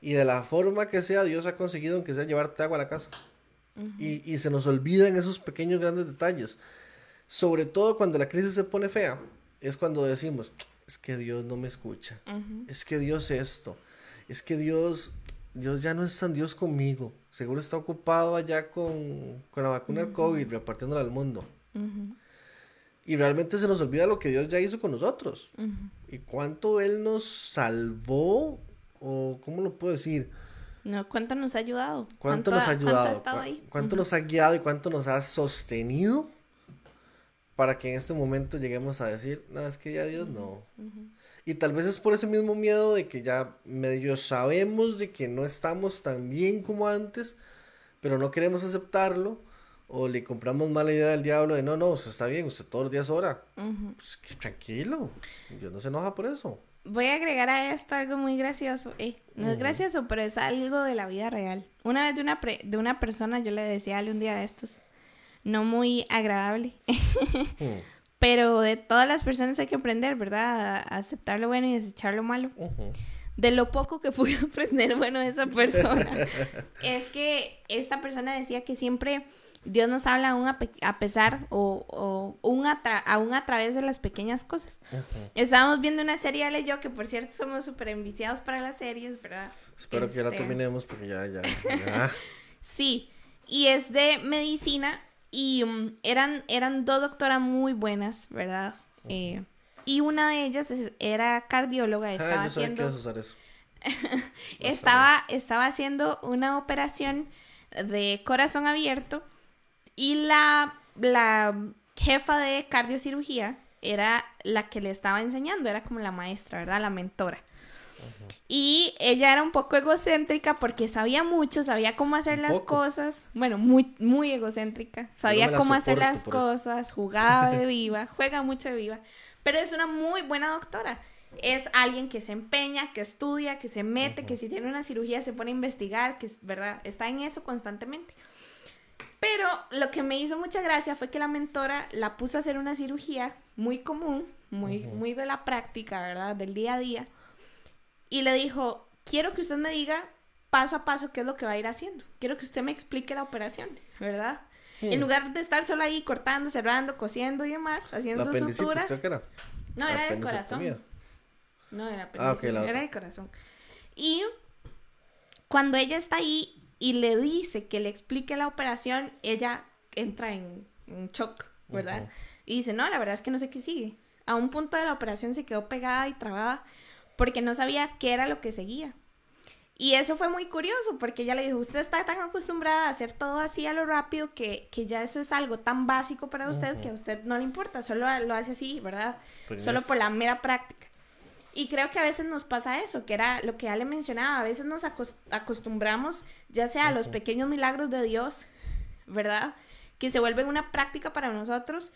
Y de la forma que sea, Dios ha conseguido, aunque sea, llevarte agua a la casa. y, y se nos olvidan esos pequeños grandes detalles. Sobre todo cuando la crisis se pone fea, es cuando decimos, es que Dios no me escucha. Es que Dios esto. Es que Dios, Dios ya no es tan Dios conmigo. Seguro está ocupado allá con, con la vacuna del COVID, repartiéndola al mundo. Y realmente se nos olvida lo que Dios ya hizo con nosotros. Y cuánto Él nos salvó, o cómo lo puedo decir, no, ¿cuánto nos ha ayudado? cuánto nos ha ¿Cuánto ayudado, ha cuánto nos ha guiado y cuánto nos ha sostenido para que en este momento lleguemos a decir, no, es que ya Dios no. Y tal vez es por ese mismo miedo de que ya medio sabemos de que no estamos tan bien como antes, pero no queremos aceptarlo. O le compramos mala idea al diablo de no, no, usted está bien, usted todos los días ora. Ujú. Pues que tranquilo, Dios no se enoja por eso. Voy a agregar a esto algo muy gracioso. Eh, no es gracioso, pero es algo de la vida real. Una vez de una, pre- de una persona, yo le decía a Ale un día de estos, no muy agradable, Mm, pero de todas las personas hay que aprender, ¿verdad? A, aceptar lo bueno y desechar lo malo. De lo poco que pude aprender, bueno, de esa persona, es que esta persona decía que siempre Dios nos habla aún a, pe- a pesar o, o un a aún a través de las pequeñas cosas. Estábamos viendo una serie, Ale y yo, que por cierto somos súper enviciados para las series, ¿verdad? Espero que la Este, terminemos porque ya, ya, ya. Sí, y es de medicina y mm, eran, eran dos doctoras muy buenas, ¿verdad? Eh, y una de ellas era cardióloga, estaba Ah, yo sabía que haciendo... usar eso. estaba, estaba haciendo una operación de corazón abierto y la, la jefa de cardiocirugía era la que le estaba enseñando, era como la maestra, ¿verdad? La mentora. Y ella era un poco egocéntrica porque sabía mucho, sabía cómo hacer las cosas. Bueno, muy, muy egocéntrica. Sabía la cómo hacer las cosas, jugaba de viva, juega mucho de viva. Pero es una muy buena doctora. Es alguien que se empeña, que estudia, que se mete, que si tiene una cirugía se pone a investigar, que es verdad, está en eso constantemente. Pero lo que me hizo mucha gracia fue que la mentora la puso a hacer una cirugía muy común, muy, muy de la práctica, ¿verdad? Del día a día. Y le dijo, quiero que usted me diga paso a paso qué es lo que va a ir haciendo. Quiero que usted me explique la operación, ¿verdad? En lugar de estar solo ahí cortando, cerrando, cosiendo y demás, La haciendo apendicitis, suturas. creo que era. No, era del corazón. No, era Ah, la era del corazón. Y cuando ella está ahí y le dice que le explique la operación, ella entra en, en shock, ¿verdad? Y dice, no, la verdad es que no sé qué sigue. A un punto de la operación se quedó pegada y trabada porque no sabía qué era lo que seguía. Y eso fue muy curioso porque ella le dijo, usted está tan acostumbrada a hacer todo así a lo rápido que, que ya eso es algo tan básico para usted que a usted no le importa, solo lo hace así, ¿verdad? Pues Solo es- por la mera práctica. Y creo que a veces nos pasa eso, que era lo que ya le mencionaba, a veces nos acos- acostumbramos ya sea a los pequeños milagros de Dios, ¿verdad? Que se vuelven una práctica para nosotros.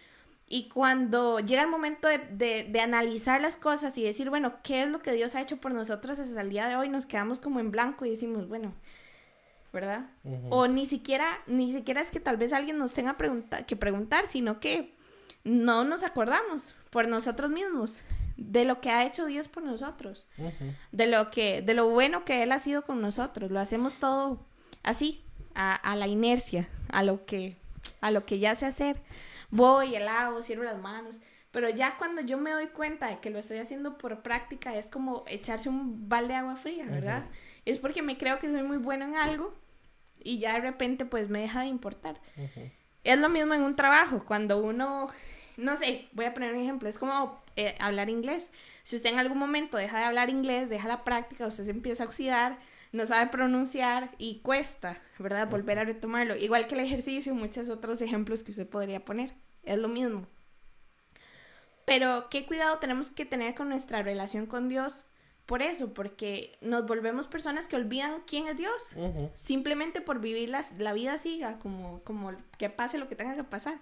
Y cuando llega el momento de, de- de analizar las cosas y decir, bueno, ¿qué es lo que Dios ha hecho por nosotros hasta el día de hoy? Nos quedamos como en blanco y decimos, bueno, ¿verdad? O ni siquiera, ni siquiera es que tal vez alguien nos tenga pregunta- que preguntar, sino que no nos acordamos por nosotros mismos de lo que ha hecho Dios por nosotros, de lo que, de lo bueno que Él ha sido con nosotros. Lo hacemos todo así, a, a la inercia, a lo que, a lo que ya sé hacer. Voy, el hago, cierro las manos. Pero ya cuando yo me doy cuenta de que lo estoy haciendo por práctica, es como echarse un balde de agua fría, ¿verdad? Es porque me creo que soy muy bueno en algo y ya de repente pues me deja de importar. Es lo mismo en un trabajo, cuando uno, no sé, voy a poner un ejemplo, es como eh, hablar inglés. Si usted en algún momento deja de hablar inglés, deja la práctica, usted se empieza a oxidar, no sabe pronunciar y cuesta, ¿verdad? Volver a retomarlo. Igual que el ejercicio, muchos otros ejemplos que usted podría poner. Es lo mismo. Pero qué cuidado tenemos que tener con nuestra relación con Dios por eso, porque nos volvemos personas que olvidan quién es Dios simplemente por vivir las- la vida siga, como, como que pase lo que tenga que pasar,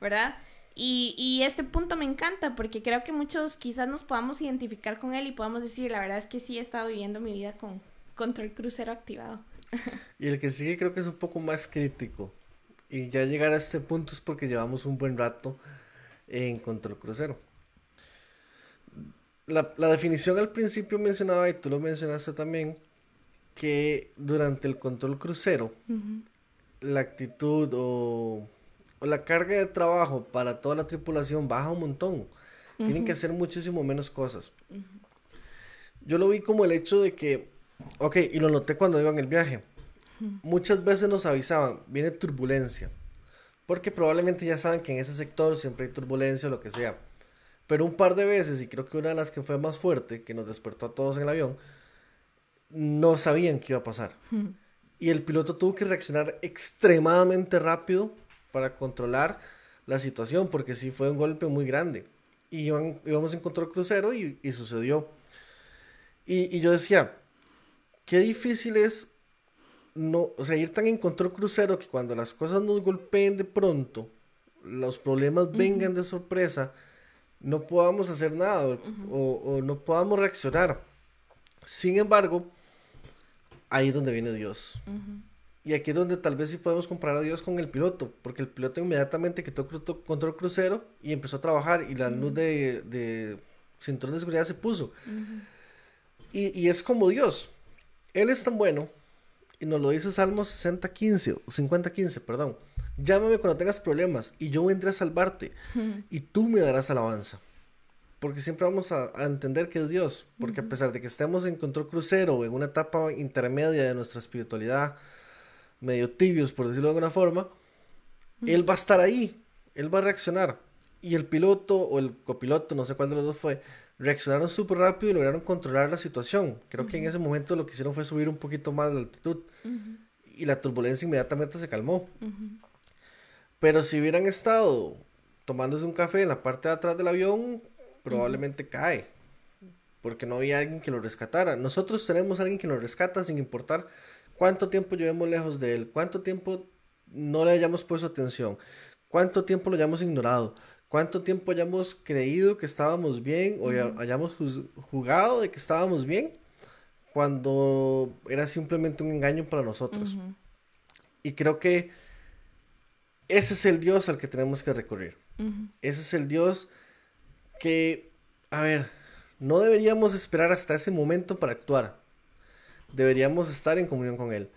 ¿verdad? Y, y este punto me encanta porque creo que muchos quizás nos podamos identificar con él y podamos decir, la verdad es que sí he estado viviendo mi vida con control crucero activado. Y el que sigue creo que es un poco más crítico. Y ya llegar a este punto es porque llevamos un buen rato en control crucero. La, la definición al principio mencionaba, y tú lo mencionaste también, que durante el control crucero, la actitud o, o la carga de trabajo para toda la tripulación baja un montón. Tienen que hacer muchísimo menos cosas. Yo lo vi como el hecho de que, ok, y lo noté cuando iba en el viaje. Muchas veces nos avisaban, viene turbulencia. Porque probablemente ya saben que en ese sector siempre hay turbulencia o lo que sea. Pero un par de veces, y creo que una de las que fue más fuerte, que nos despertó a todos en el avión, no sabían qué iba a pasar. Y el piloto tuvo que reaccionar extremadamente rápido para controlar la situación, porque sí fue un golpe muy grande. Y íbamos en control crucero y, y sucedió. Y, y yo decía, qué difícil es no, o sea, ir tan en control crucero que cuando las cosas nos golpeen de pronto, los problemas vengan de sorpresa, no podamos hacer nada o, o- o no podamos reaccionar. Sin embargo, ahí es donde viene Dios. Y aquí es donde tal vez sí podemos comparar a Dios con el piloto, porque el piloto inmediatamente quitó control crucero y empezó a trabajar y la luz de, de cinturón de seguridad se puso. y, y es como Dios. Él es tan bueno, y nos lo dice Salmo 60, 15, o 50, 15, perdón. Llámame cuando tengas problemas y yo vendré a salvarte y tú me darás alabanza. Porque siempre vamos a, a entender que es Dios. Porque a pesar de que estemos en control crucero o en una etapa intermedia de nuestra espiritualidad, medio tibios, por decirlo de alguna forma, Él va a estar ahí. Él va a reaccionar. Y el piloto o el copiloto, no sé cuál de los dos fue, reaccionaron súper rápido y lograron controlar la situación. Creo que en ese momento lo que hicieron fue subir un poquito más la altitud. Y la turbulencia inmediatamente se calmó. Pero si hubieran estado tomándose un café en la parte de atrás del avión, probablemente cae. Porque no había alguien que lo rescatara. Nosotros tenemos a alguien que nos rescata sin importar cuánto tiempo llevemos lejos de él, cuánto tiempo no le hayamos puesto atención, cuánto tiempo lo hayamos ignorado, cuánto tiempo hayamos creído que estábamos bien o ya- hayamos jugado de que estábamos bien cuando era simplemente un engaño para nosotros. Y creo que ese es el Dios al que tenemos que recurrir. Ese es el Dios que, a ver, no deberíamos esperar hasta ese momento para actuar. Deberíamos estar en comunión con Él.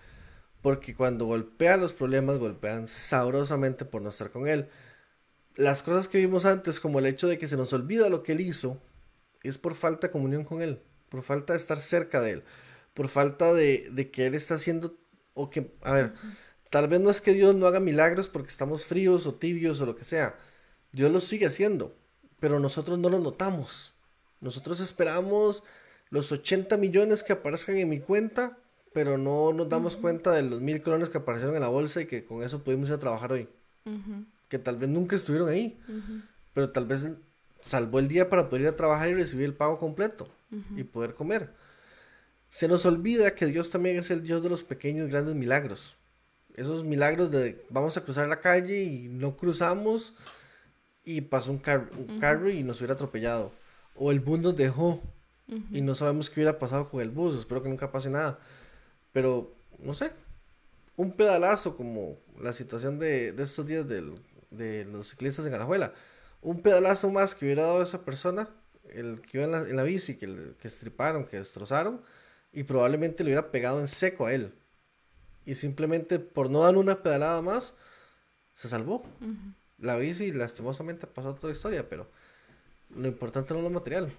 Porque cuando golpea los problemas, golpean sabrosamente por no estar con Él. Las cosas que vimos antes, como el hecho de que se nos olvida lo que Él hizo, es por falta de comunión con Él, por falta de estar cerca de Él, por falta de, de que Él está haciendo, o que, a ver, tal vez no es que Dios no haga milagros porque estamos fríos o tibios o lo que sea. Dios lo sigue haciendo, pero nosotros no lo notamos. Nosotros esperamos los 80 millones que aparezcan en mi cuenta, pero no nos damos cuenta de los mil colones que aparecieron en la bolsa y que con eso pudimos ir a trabajar hoy. Que tal vez nunca estuvieron ahí, pero tal vez salvó el día para poder ir a trabajar y recibir el pago completo y poder comer. Se nos olvida que Dios también es el Dios de los pequeños y grandes milagros. Esos milagros de vamos a cruzar la calle y no cruzamos y pasó un, car- un carro y nos hubiera atropellado. O el bus nos dejó y no sabemos qué hubiera pasado con el bus. Espero que nunca pase nada. Pero, no sé, un pedalazo como la situación de, de estos días del- de los ciclistas en Alajuela. Un pedalazo más que hubiera dado esa persona, el que iba en la, en la bici, que, le- que estriparon, que destrozaron, y probablemente le hubiera pegado en seco a él. Y simplemente por no dar una pedalada más, se salvó. La bici lastimosamente pasó a otra historia, pero lo importante no es lo material.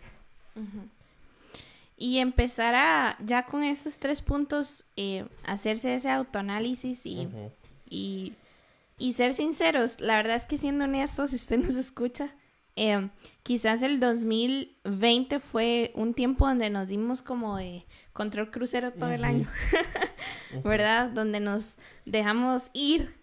Y empezar a, ya con estos tres puntos, eh, hacerse ese autoanálisis y, y ser sinceros. La verdad es que siendo honestos, si usted nos escucha, eh, quizás el 2020 fue un tiempo donde nos dimos como de control crucero todo el año, ¿verdad? Donde nos dejamos ir,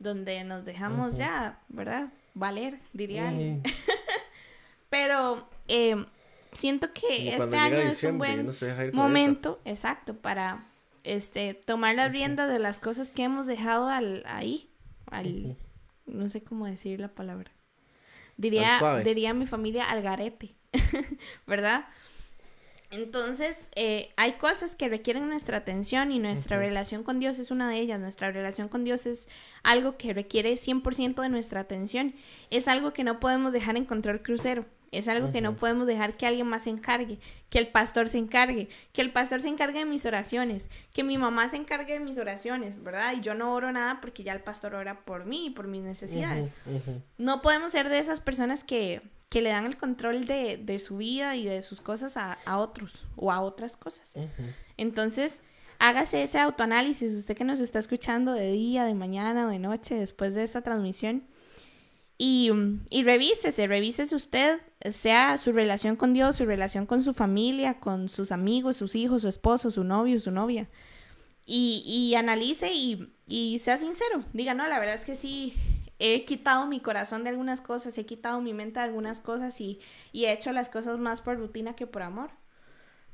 donde nos dejamos ya, ¿verdad? Valer, diría alguien. Pero eh, siento que este año es un buen momento, exacto, para este tomar las riendas de las cosas que hemos dejado al, ahí, al, no sé cómo decir la palabra. Diría, diría mi familia al garete, ¿verdad? Entonces, eh, hay cosas que requieren nuestra atención y nuestra relación con Dios es una de ellas. Nuestra relación con Dios es algo que requiere 100% de nuestra atención. Es algo que no podemos dejar en control crucero. Es algo que no podemos dejar que alguien más se encargue, que el pastor se encargue, que el pastor se encargue de mis oraciones, que mi mamá se encargue de mis oraciones, ¿verdad? Y yo no oro nada porque ya el pastor ora por mí y por mis necesidades. No podemos ser de esas personas que, que le dan el control de, de su vida y de sus cosas a, a otros o a otras cosas. Entonces, hágase ese autoanálisis, usted que nos está escuchando de día, de mañana o de noche después de esta transmisión. Y, y revísese, revísese usted, sea su relación con Dios, su relación con su familia, con sus amigos, sus hijos, su esposo, su novio, su novia. Y, y analice y, sea sincero. Diga, no, la verdad es que sí, he quitado mi corazón de algunas cosas, he quitado mi mente de algunas cosas y, y he hecho las cosas más por rutina que por amor.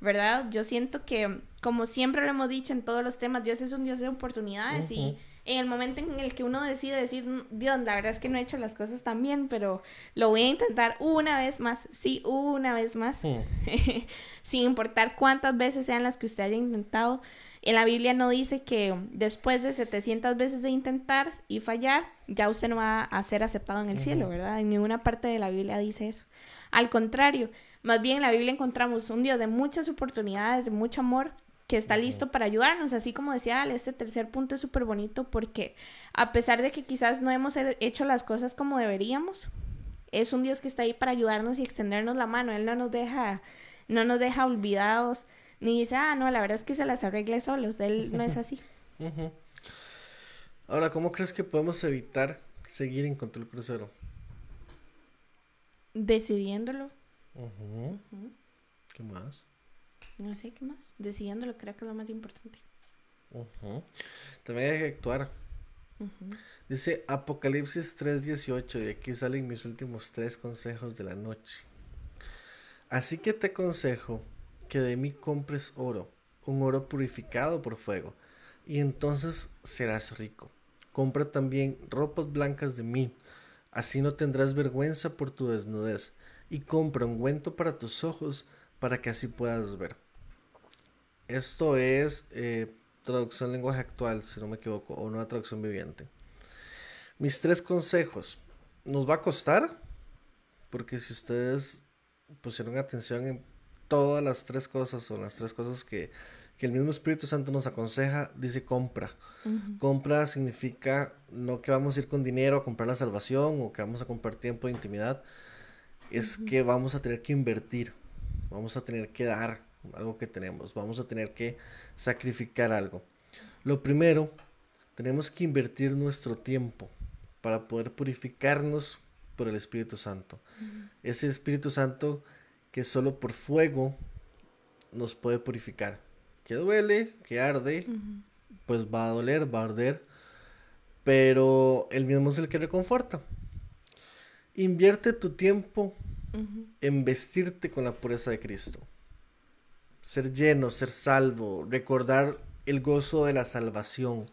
¿verdad? Yo siento que, como siempre lo hemos dicho en todos los temas, Dios es un Dios de oportunidades y. en el momento en el que uno decide decir, "Mm, Dios, la verdad es que no he hecho las cosas tan bien, pero lo voy a intentar una vez más, sí, una vez más, sin importar cuántas veces sean las que usted haya intentado. En la Biblia no dice que después de 700 veces de intentar y fallar, ya usted no va a ser aceptado en el cielo, ¿verdad? En ninguna parte de la Biblia dice eso. Al contrario, más bien en la Biblia encontramos un Dios de muchas oportunidades, de mucho amor, que está listo para ayudarnos. Así como decía Ale, este tercer punto es súper bonito porque a pesar de que quizás no hemos he- hecho las cosas como deberíamos, es un Dios que está ahí para ayudarnos y extendernos la mano. Él no nos deja, no nos deja olvidados, ni dice, ah, no, la verdad es que se las arregle solos. Él no es así. Ahora, ¿cómo crees que podemos evitar seguir en control crucero? Decidiéndolo. ¿Qué más? No sé qué más. Decidiéndolo creo que es lo más importante. Ujú. También hay que actuar. Dice Apocalipsis 3:18 y aquí salen mis últimos tres consejos de la noche. Así que te aconsejo que de mí compres oro, un oro purificado por fuego, y entonces serás rico. Compra también ropas blancas de mí, así no tendrás vergüenza por tu desnudez, y compra ungüento para tus ojos, para que así puedas ver. Esto es eh, traducción lenguaje actual, si no me equivoco, o una traducción viviente. Mis tres consejos. Nos va a costar, porque si ustedes pusieron atención en todas las tres cosas, o las tres cosas que, que el mismo Espíritu Santo nos aconseja, dice compra. Compra significa no que vamos a ir con dinero a comprar la salvación o que vamos a comprar tiempo de intimidad, es que vamos a tener que invertir, vamos a tener que dar algo que tenemos, vamos a tener que sacrificar algo. Lo primero, tenemos que invertir nuestro tiempo para poder purificarnos por el Espíritu Santo. Ese Espíritu Santo que solo por fuego nos puede purificar. Que duele, que arde, pues va a doler, va a arder, pero el mismo es el que reconforta. Invierte tu tiempo en vestirte con la pureza de Cristo. Ser lleno, ser salvo, recordar el gozo de la salvación,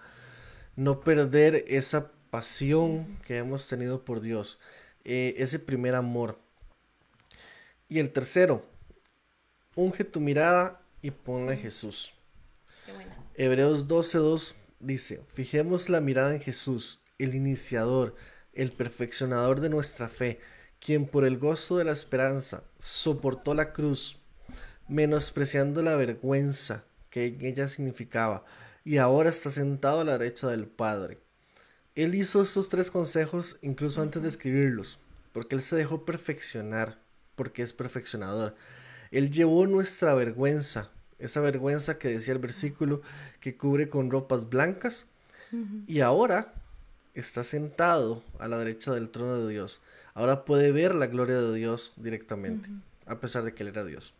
no perder esa pasión que hemos tenido por Dios, eh, ese primer amor. Y el tercero, unge tu mirada y ponla en Jesús. Qué buena. Hebreos 12:2 dice, fijemos la mirada en Jesús, el iniciador, el perfeccionador de nuestra fe, quien por el gozo de la esperanza soportó la cruz, menospreciando la vergüenza que en ella significaba, y ahora está sentado a la derecha del Padre. Él hizo estos tres consejos incluso antes de escribirlos, porque Él se dejó perfeccionar, porque es perfeccionador. Él llevó nuestra vergüenza, esa vergüenza que decía el versículo, que cubre con ropas blancas, y ahora está sentado a la derecha del trono de Dios. Ahora puede ver la gloria de Dios directamente, a pesar de que Él era Dios.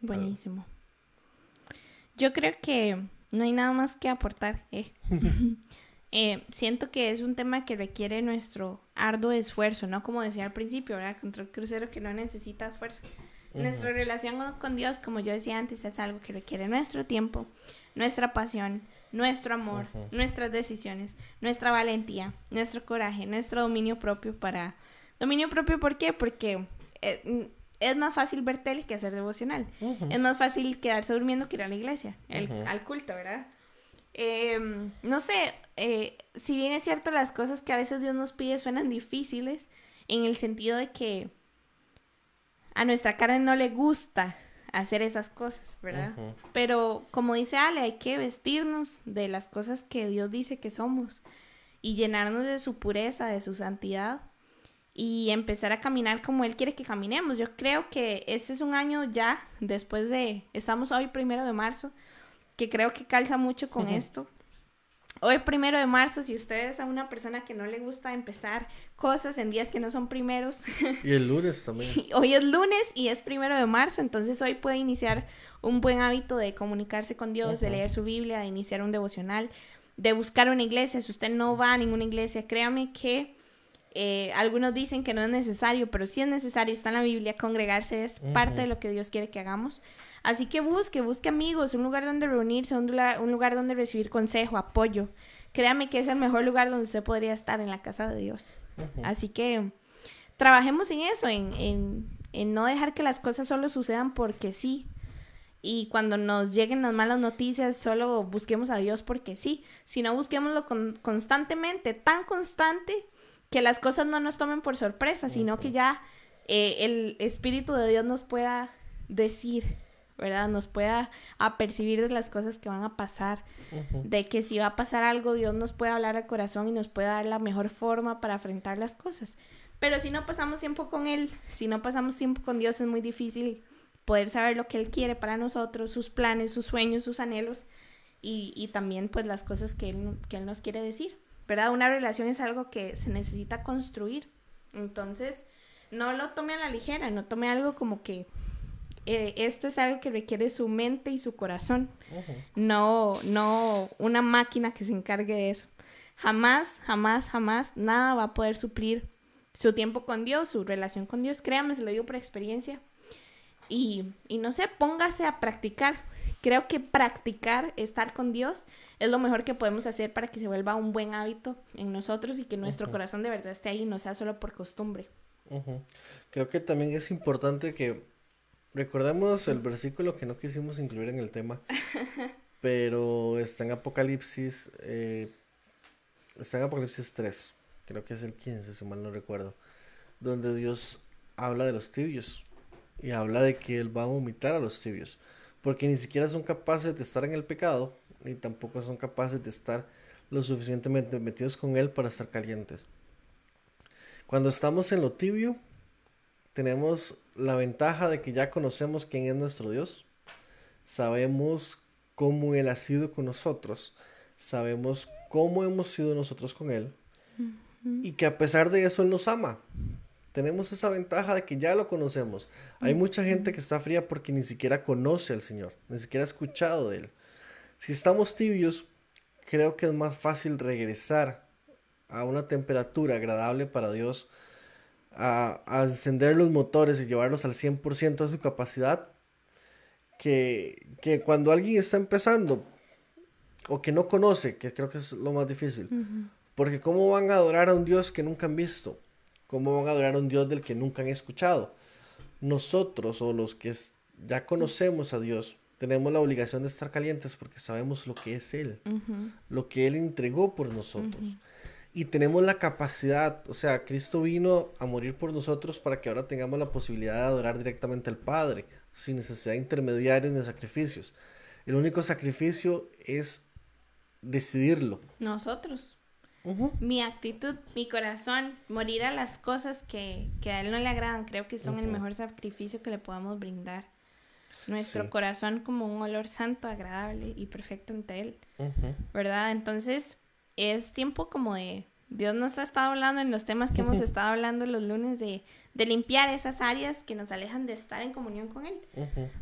Buenísimo. Yo creo que no hay nada más que aportar. eh. Eh, siento que es un tema que requiere nuestro arduo esfuerzo, ¿no? Como decía al principio, ¿verdad? Control crucero que no necesita esfuerzo. Nuestra relación con- Dios, como yo decía antes, es algo que requiere nuestro tiempo, nuestra pasión, nuestro amor, nuestras decisiones, nuestra valentía, nuestro coraje, nuestro dominio propio para... Dominio propio, ¿por qué? Porque eh, es más fácil ver tele que hacer devocional. Es más fácil quedarse durmiendo que ir a la iglesia, el- al culto, ¿verdad? Eh, no sé, eh, si bien es cierto, las cosas que a veces Dios nos pide suenan difíciles, en el sentido de que a nuestra carne no le gusta hacer esas cosas, ¿verdad? Pero como dice Ale, hay que vestirnos de las cosas que Dios dice que somos y llenarnos de su pureza, de su santidad y empezar a caminar como Él quiere que caminemos. Yo creo que este es un año ya, después de, estamos hoy primero de marzo, que creo que calza mucho con esto. Hoy primero de marzo, si usted es a una persona que no le gusta empezar cosas en días que no son primeros, Y el lunes también. hoy es lunes y es primero de marzo, entonces hoy puede iniciar un buen hábito de comunicarse con Dios, de leer su Biblia, de iniciar un devocional, de buscar una iglesia. Si usted no va a ninguna iglesia, créame que eh, algunos dicen que no es necesario, pero sí es necesario, está en la Biblia, congregarse es parte de lo que Dios quiere que hagamos. Así que busque, busque amigos, un lugar donde reunirse, un lugar, un lugar donde recibir consejo, apoyo. Créame que es el mejor lugar donde usted podría estar en la casa de Dios. Así que trabajemos en eso, en, en, en no dejar que las cosas solo sucedan porque sí. Y cuando nos lleguen las malas noticias, solo busquemos a Dios porque sí. Sino busquémoslo con- constantemente, tan constante que las cosas no nos tomen por sorpresa, sino que ya eh, el Espíritu de Dios nos pueda decir, ¿verdad? Nos pueda apercibir de las cosas que van a pasar, de que si va a pasar algo, Dios nos puede hablar al corazón y nos puede dar la mejor forma para afrontar las cosas. Pero si no pasamos tiempo con Él, si no pasamos tiempo con Dios, es muy difícil poder saber lo que Él quiere para nosotros, sus planes, sus sueños, sus anhelos y, y también pues las cosas que él, que él nos quiere decir. ¿Verdad? Una relación es algo que se necesita construir. Entonces, no lo tome a la ligera, no tome algo como que eh, esto es algo que requiere su mente y su corazón, no, no una máquina que se encargue de eso. Jamás, jamás, jamás nada va a poder suplir su tiempo con Dios, su relación con Dios. Créame, se lo digo por experiencia. Y, y no sé, póngase a practicar. Creo que practicar, estar con Dios, es lo mejor que podemos hacer para que se vuelva un buen hábito en nosotros y que nuestro corazón de verdad esté ahí y no sea solo por costumbre. Creo que también es importante que recordemos el versículo que no quisimos incluir en el tema, pero está en Apocalipsis, eh, está en Apocalipsis 3, creo que es el 15, si mal no recuerdo, donde Dios habla de los tibios y habla de que Él va a vomitar a los tibios, porque ni siquiera son capaces de estar en el pecado, ni tampoco son capaces de estar lo suficientemente metidos con Él para estar calientes. Cuando estamos en lo tibio, tenemos la ventaja de que ya conocemos quién es nuestro Dios, sabemos cómo Él ha sido con nosotros, sabemos cómo hemos sido nosotros con Él y que a pesar de eso Él nos ama. Tenemos esa ventaja de que ya lo conocemos. Hay mucha gente que está fría porque ni siquiera conoce al Señor, ni siquiera ha escuchado de Él. Si estamos tibios, creo que es más fácil regresar a una temperatura agradable para Dios, a, encender los motores y llevarlos al 100% de su capacidad, que, que, cuando alguien está empezando o que no conoce, que creo que es lo más difícil, porque ¿cómo van a adorar a un Dios que nunca han visto? ¿Cómo van a adorar a un Dios del que nunca han escuchado? Nosotros o los que ya conocemos a Dios, tenemos la obligación de estar calientes porque sabemos lo que es Él, lo que Él entregó por nosotros y tenemos la capacidad, o sea, Cristo vino a morir por nosotros para que ahora tengamos la posibilidad de adorar directamente al Padre, sin necesidad de intermediarios ni sacrificios. El único sacrificio es decidirlo. Nosotros. Mi actitud, mi corazón, morir a las cosas que, a Él no le agradan, creo que son el mejor sacrificio que le podamos brindar. Nuestro corazón como un olor santo, agradable y perfecto ante Él. ¿Verdad? Entonces, es tiempo como de, Dios nos ha estado hablando en los temas que hemos estado hablando los lunes de, de, limpiar esas áreas que nos alejan de estar en comunión con Él,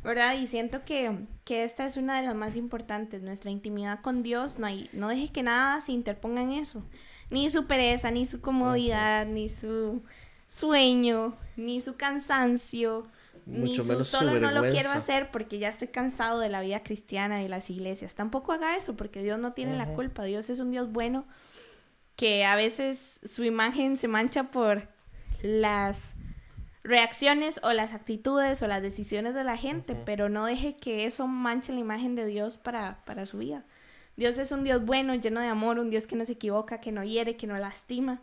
¿verdad? Y siento que, que, esta es una de las más importantes, nuestra intimidad con Dios, no, hay, no deje que nada se interponga en eso, ni su pereza, ni su comodidad, ni su sueño, ni su cansancio, mucho menos solo no lo quiero hacer porque ya estoy cansado de la vida cristiana y las iglesias. Tampoco haga eso porque Dios no tiene la culpa. Dios es un Dios bueno que a veces su imagen se mancha por las reacciones o las actitudes o las decisiones de la gente, pero no deje que eso manche la imagen de Dios para, para su vida. Dios es un Dios bueno, lleno de amor, un Dios que no se equivoca, que no hiere, que no lastima.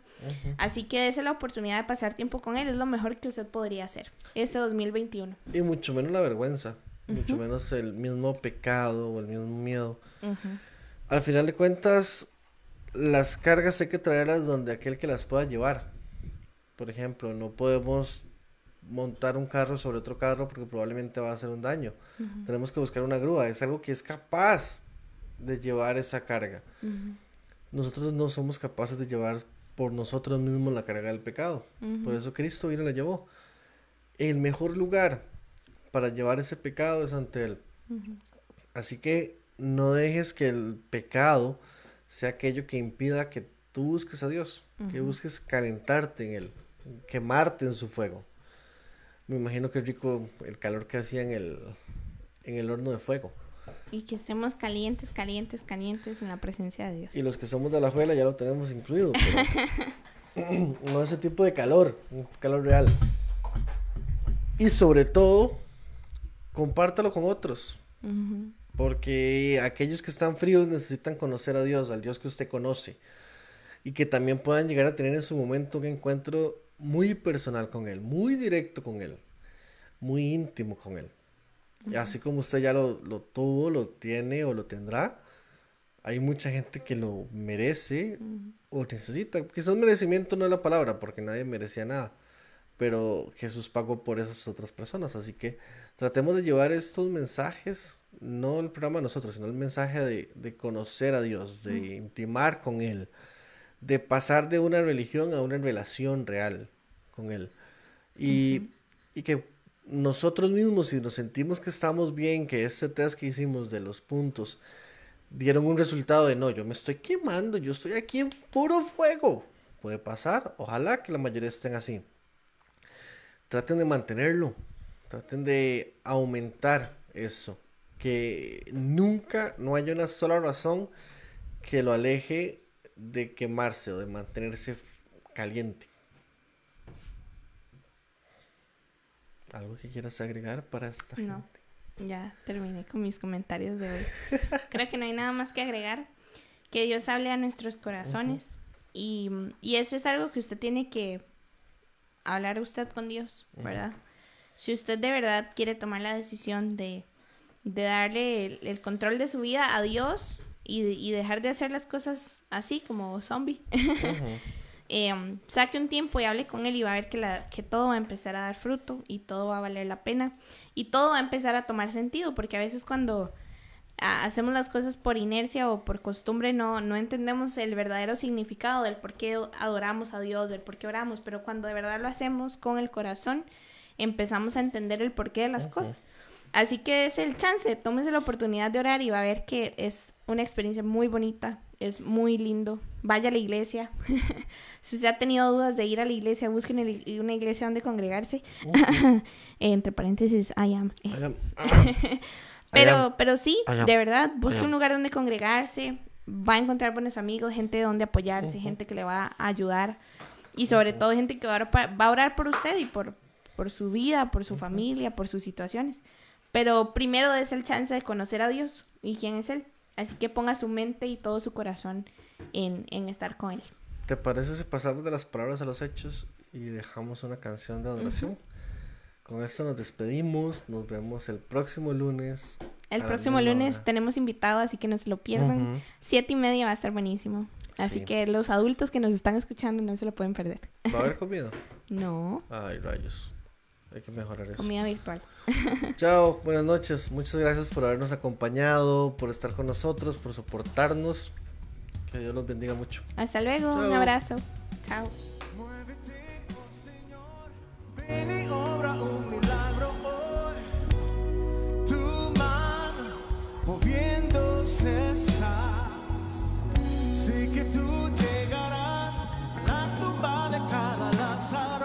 Así que dése la oportunidad de pasar tiempo con Él, es lo mejor que usted podría hacer este 2021. Y mucho menos la vergüenza, mucho menos el mismo pecado o el mismo miedo. Al final de cuentas, las cargas hay que traerlas donde aquel que las pueda llevar. Por ejemplo, no podemos montar un carro sobre otro carro porque probablemente va a hacer un daño. Tenemos que buscar una grúa, es algo que es capaz de llevar esa carga. Nosotros no somos capaces de llevar por nosotros mismos la carga del pecado. Por eso Cristo vino y la llevó. El mejor lugar para llevar ese pecado es ante Él. Así que no dejes que el pecado sea aquello que impida que tú busques a Dios, que busques calentarte en Él, quemarte en su fuego. Me imagino que es rico el calor que hacía en el, en el horno de fuego. Y que estemos calientes, calientes, calientes en la presencia de Dios. Y los que somos de la juela ya lo tenemos incluido. no ese tipo de calor, un calor real. Y sobre todo, compártalo con otros. Porque aquellos que están fríos necesitan conocer a Dios, al Dios que usted conoce. Y que también puedan llegar a tener en su momento un encuentro muy personal con Él, muy directo con Él, muy íntimo con Él. Y así como usted ya lo, lo tuvo, lo tiene o lo tendrá, hay mucha gente que lo merece o necesita. Quizás merecimiento no es la palabra, porque nadie merecía nada. Pero Jesús pagó por esas otras personas. Así que tratemos de llevar estos mensajes, no el programa a nosotros, sino el mensaje de, de conocer a Dios, de intimar con Él, de pasar de una religión a una relación real con Él. Y, y que nosotros mismos, si nos sentimos que estamos bien, que ese test que hicimos de los puntos dieron un resultado de no, yo me estoy quemando, yo estoy aquí en puro fuego. Puede pasar, ojalá que la mayoría estén así. Traten de mantenerlo, traten de aumentar eso, que nunca, no haya una sola razón que lo aleje de quemarse o de mantenerse caliente. ¿Algo que quieras agregar para esta No. gente? Ya terminé con mis comentarios de hoy. Creo que no hay nada más que agregar. Que Dios hable a nuestros corazones. y, y eso es algo que usted tiene que hablar usted con Dios, ¿verdad? Si usted de verdad quiere tomar la decisión de, de darle el, el control de su vida a Dios y, y dejar de hacer las cosas así como zombie, eh, saque un tiempo y hable con él y va a ver que, la, que todo va a empezar a dar fruto y todo va a valer la pena y todo va a empezar a tomar sentido porque a veces cuando hacemos las cosas por inercia o por costumbre no, no entendemos el verdadero significado del por qué adoramos a Dios, del por qué oramos, pero cuando de verdad lo hacemos con el corazón empezamos a entender el porqué de las cosas. Así que es el chance, tómese la oportunidad de orar y va a ver que es una experiencia muy bonita, es muy lindo. Vaya a la iglesia. si usted ha tenido dudas de ir a la iglesia, busquen el- una iglesia donde congregarse. Entre paréntesis, I am. Eh, Hagan- Pero, pero sí, Allá. de verdad, Allá. un lugar donde congregarse, va a encontrar buenos amigos, gente donde apoyarse, gente que le va a ayudar y sobre todo gente que va a, orar, pa- va a orar por usted y por, por su vida, por su familia, por sus situaciones. Pero primero es el chance de conocer a Dios y quién es Él. Así que ponga su mente y todo su corazón en, en estar con Él. ¿Te parece si pasamos de las palabras a los hechos y dejamos una canción de adoración? Con esto nos despedimos, nos vemos el próximo lunes. El próximo lunes hora. tenemos invitado, así que no se lo pierdan. Siete y media va a estar buenísimo. Así Sí. que los adultos que nos están escuchando no se lo pueden perder. ¿Va a haber comida? No, Ay, rayos. Hay que mejorar eso. comida virtual. Chao, buenas noches. Muchas gracias por habernos acompañado, por estar con nosotros, por soportarnos. Que Dios los bendiga mucho. Hasta luego, un abrazo. Chao. Sí que tú llegarás a la tumba de cada Lázaro.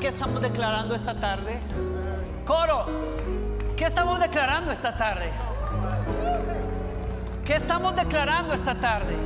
qué estamos declarando esta tarde? Coro, ¿qué estamos declarando esta tarde? ¿Qué estamos declarando esta tarde?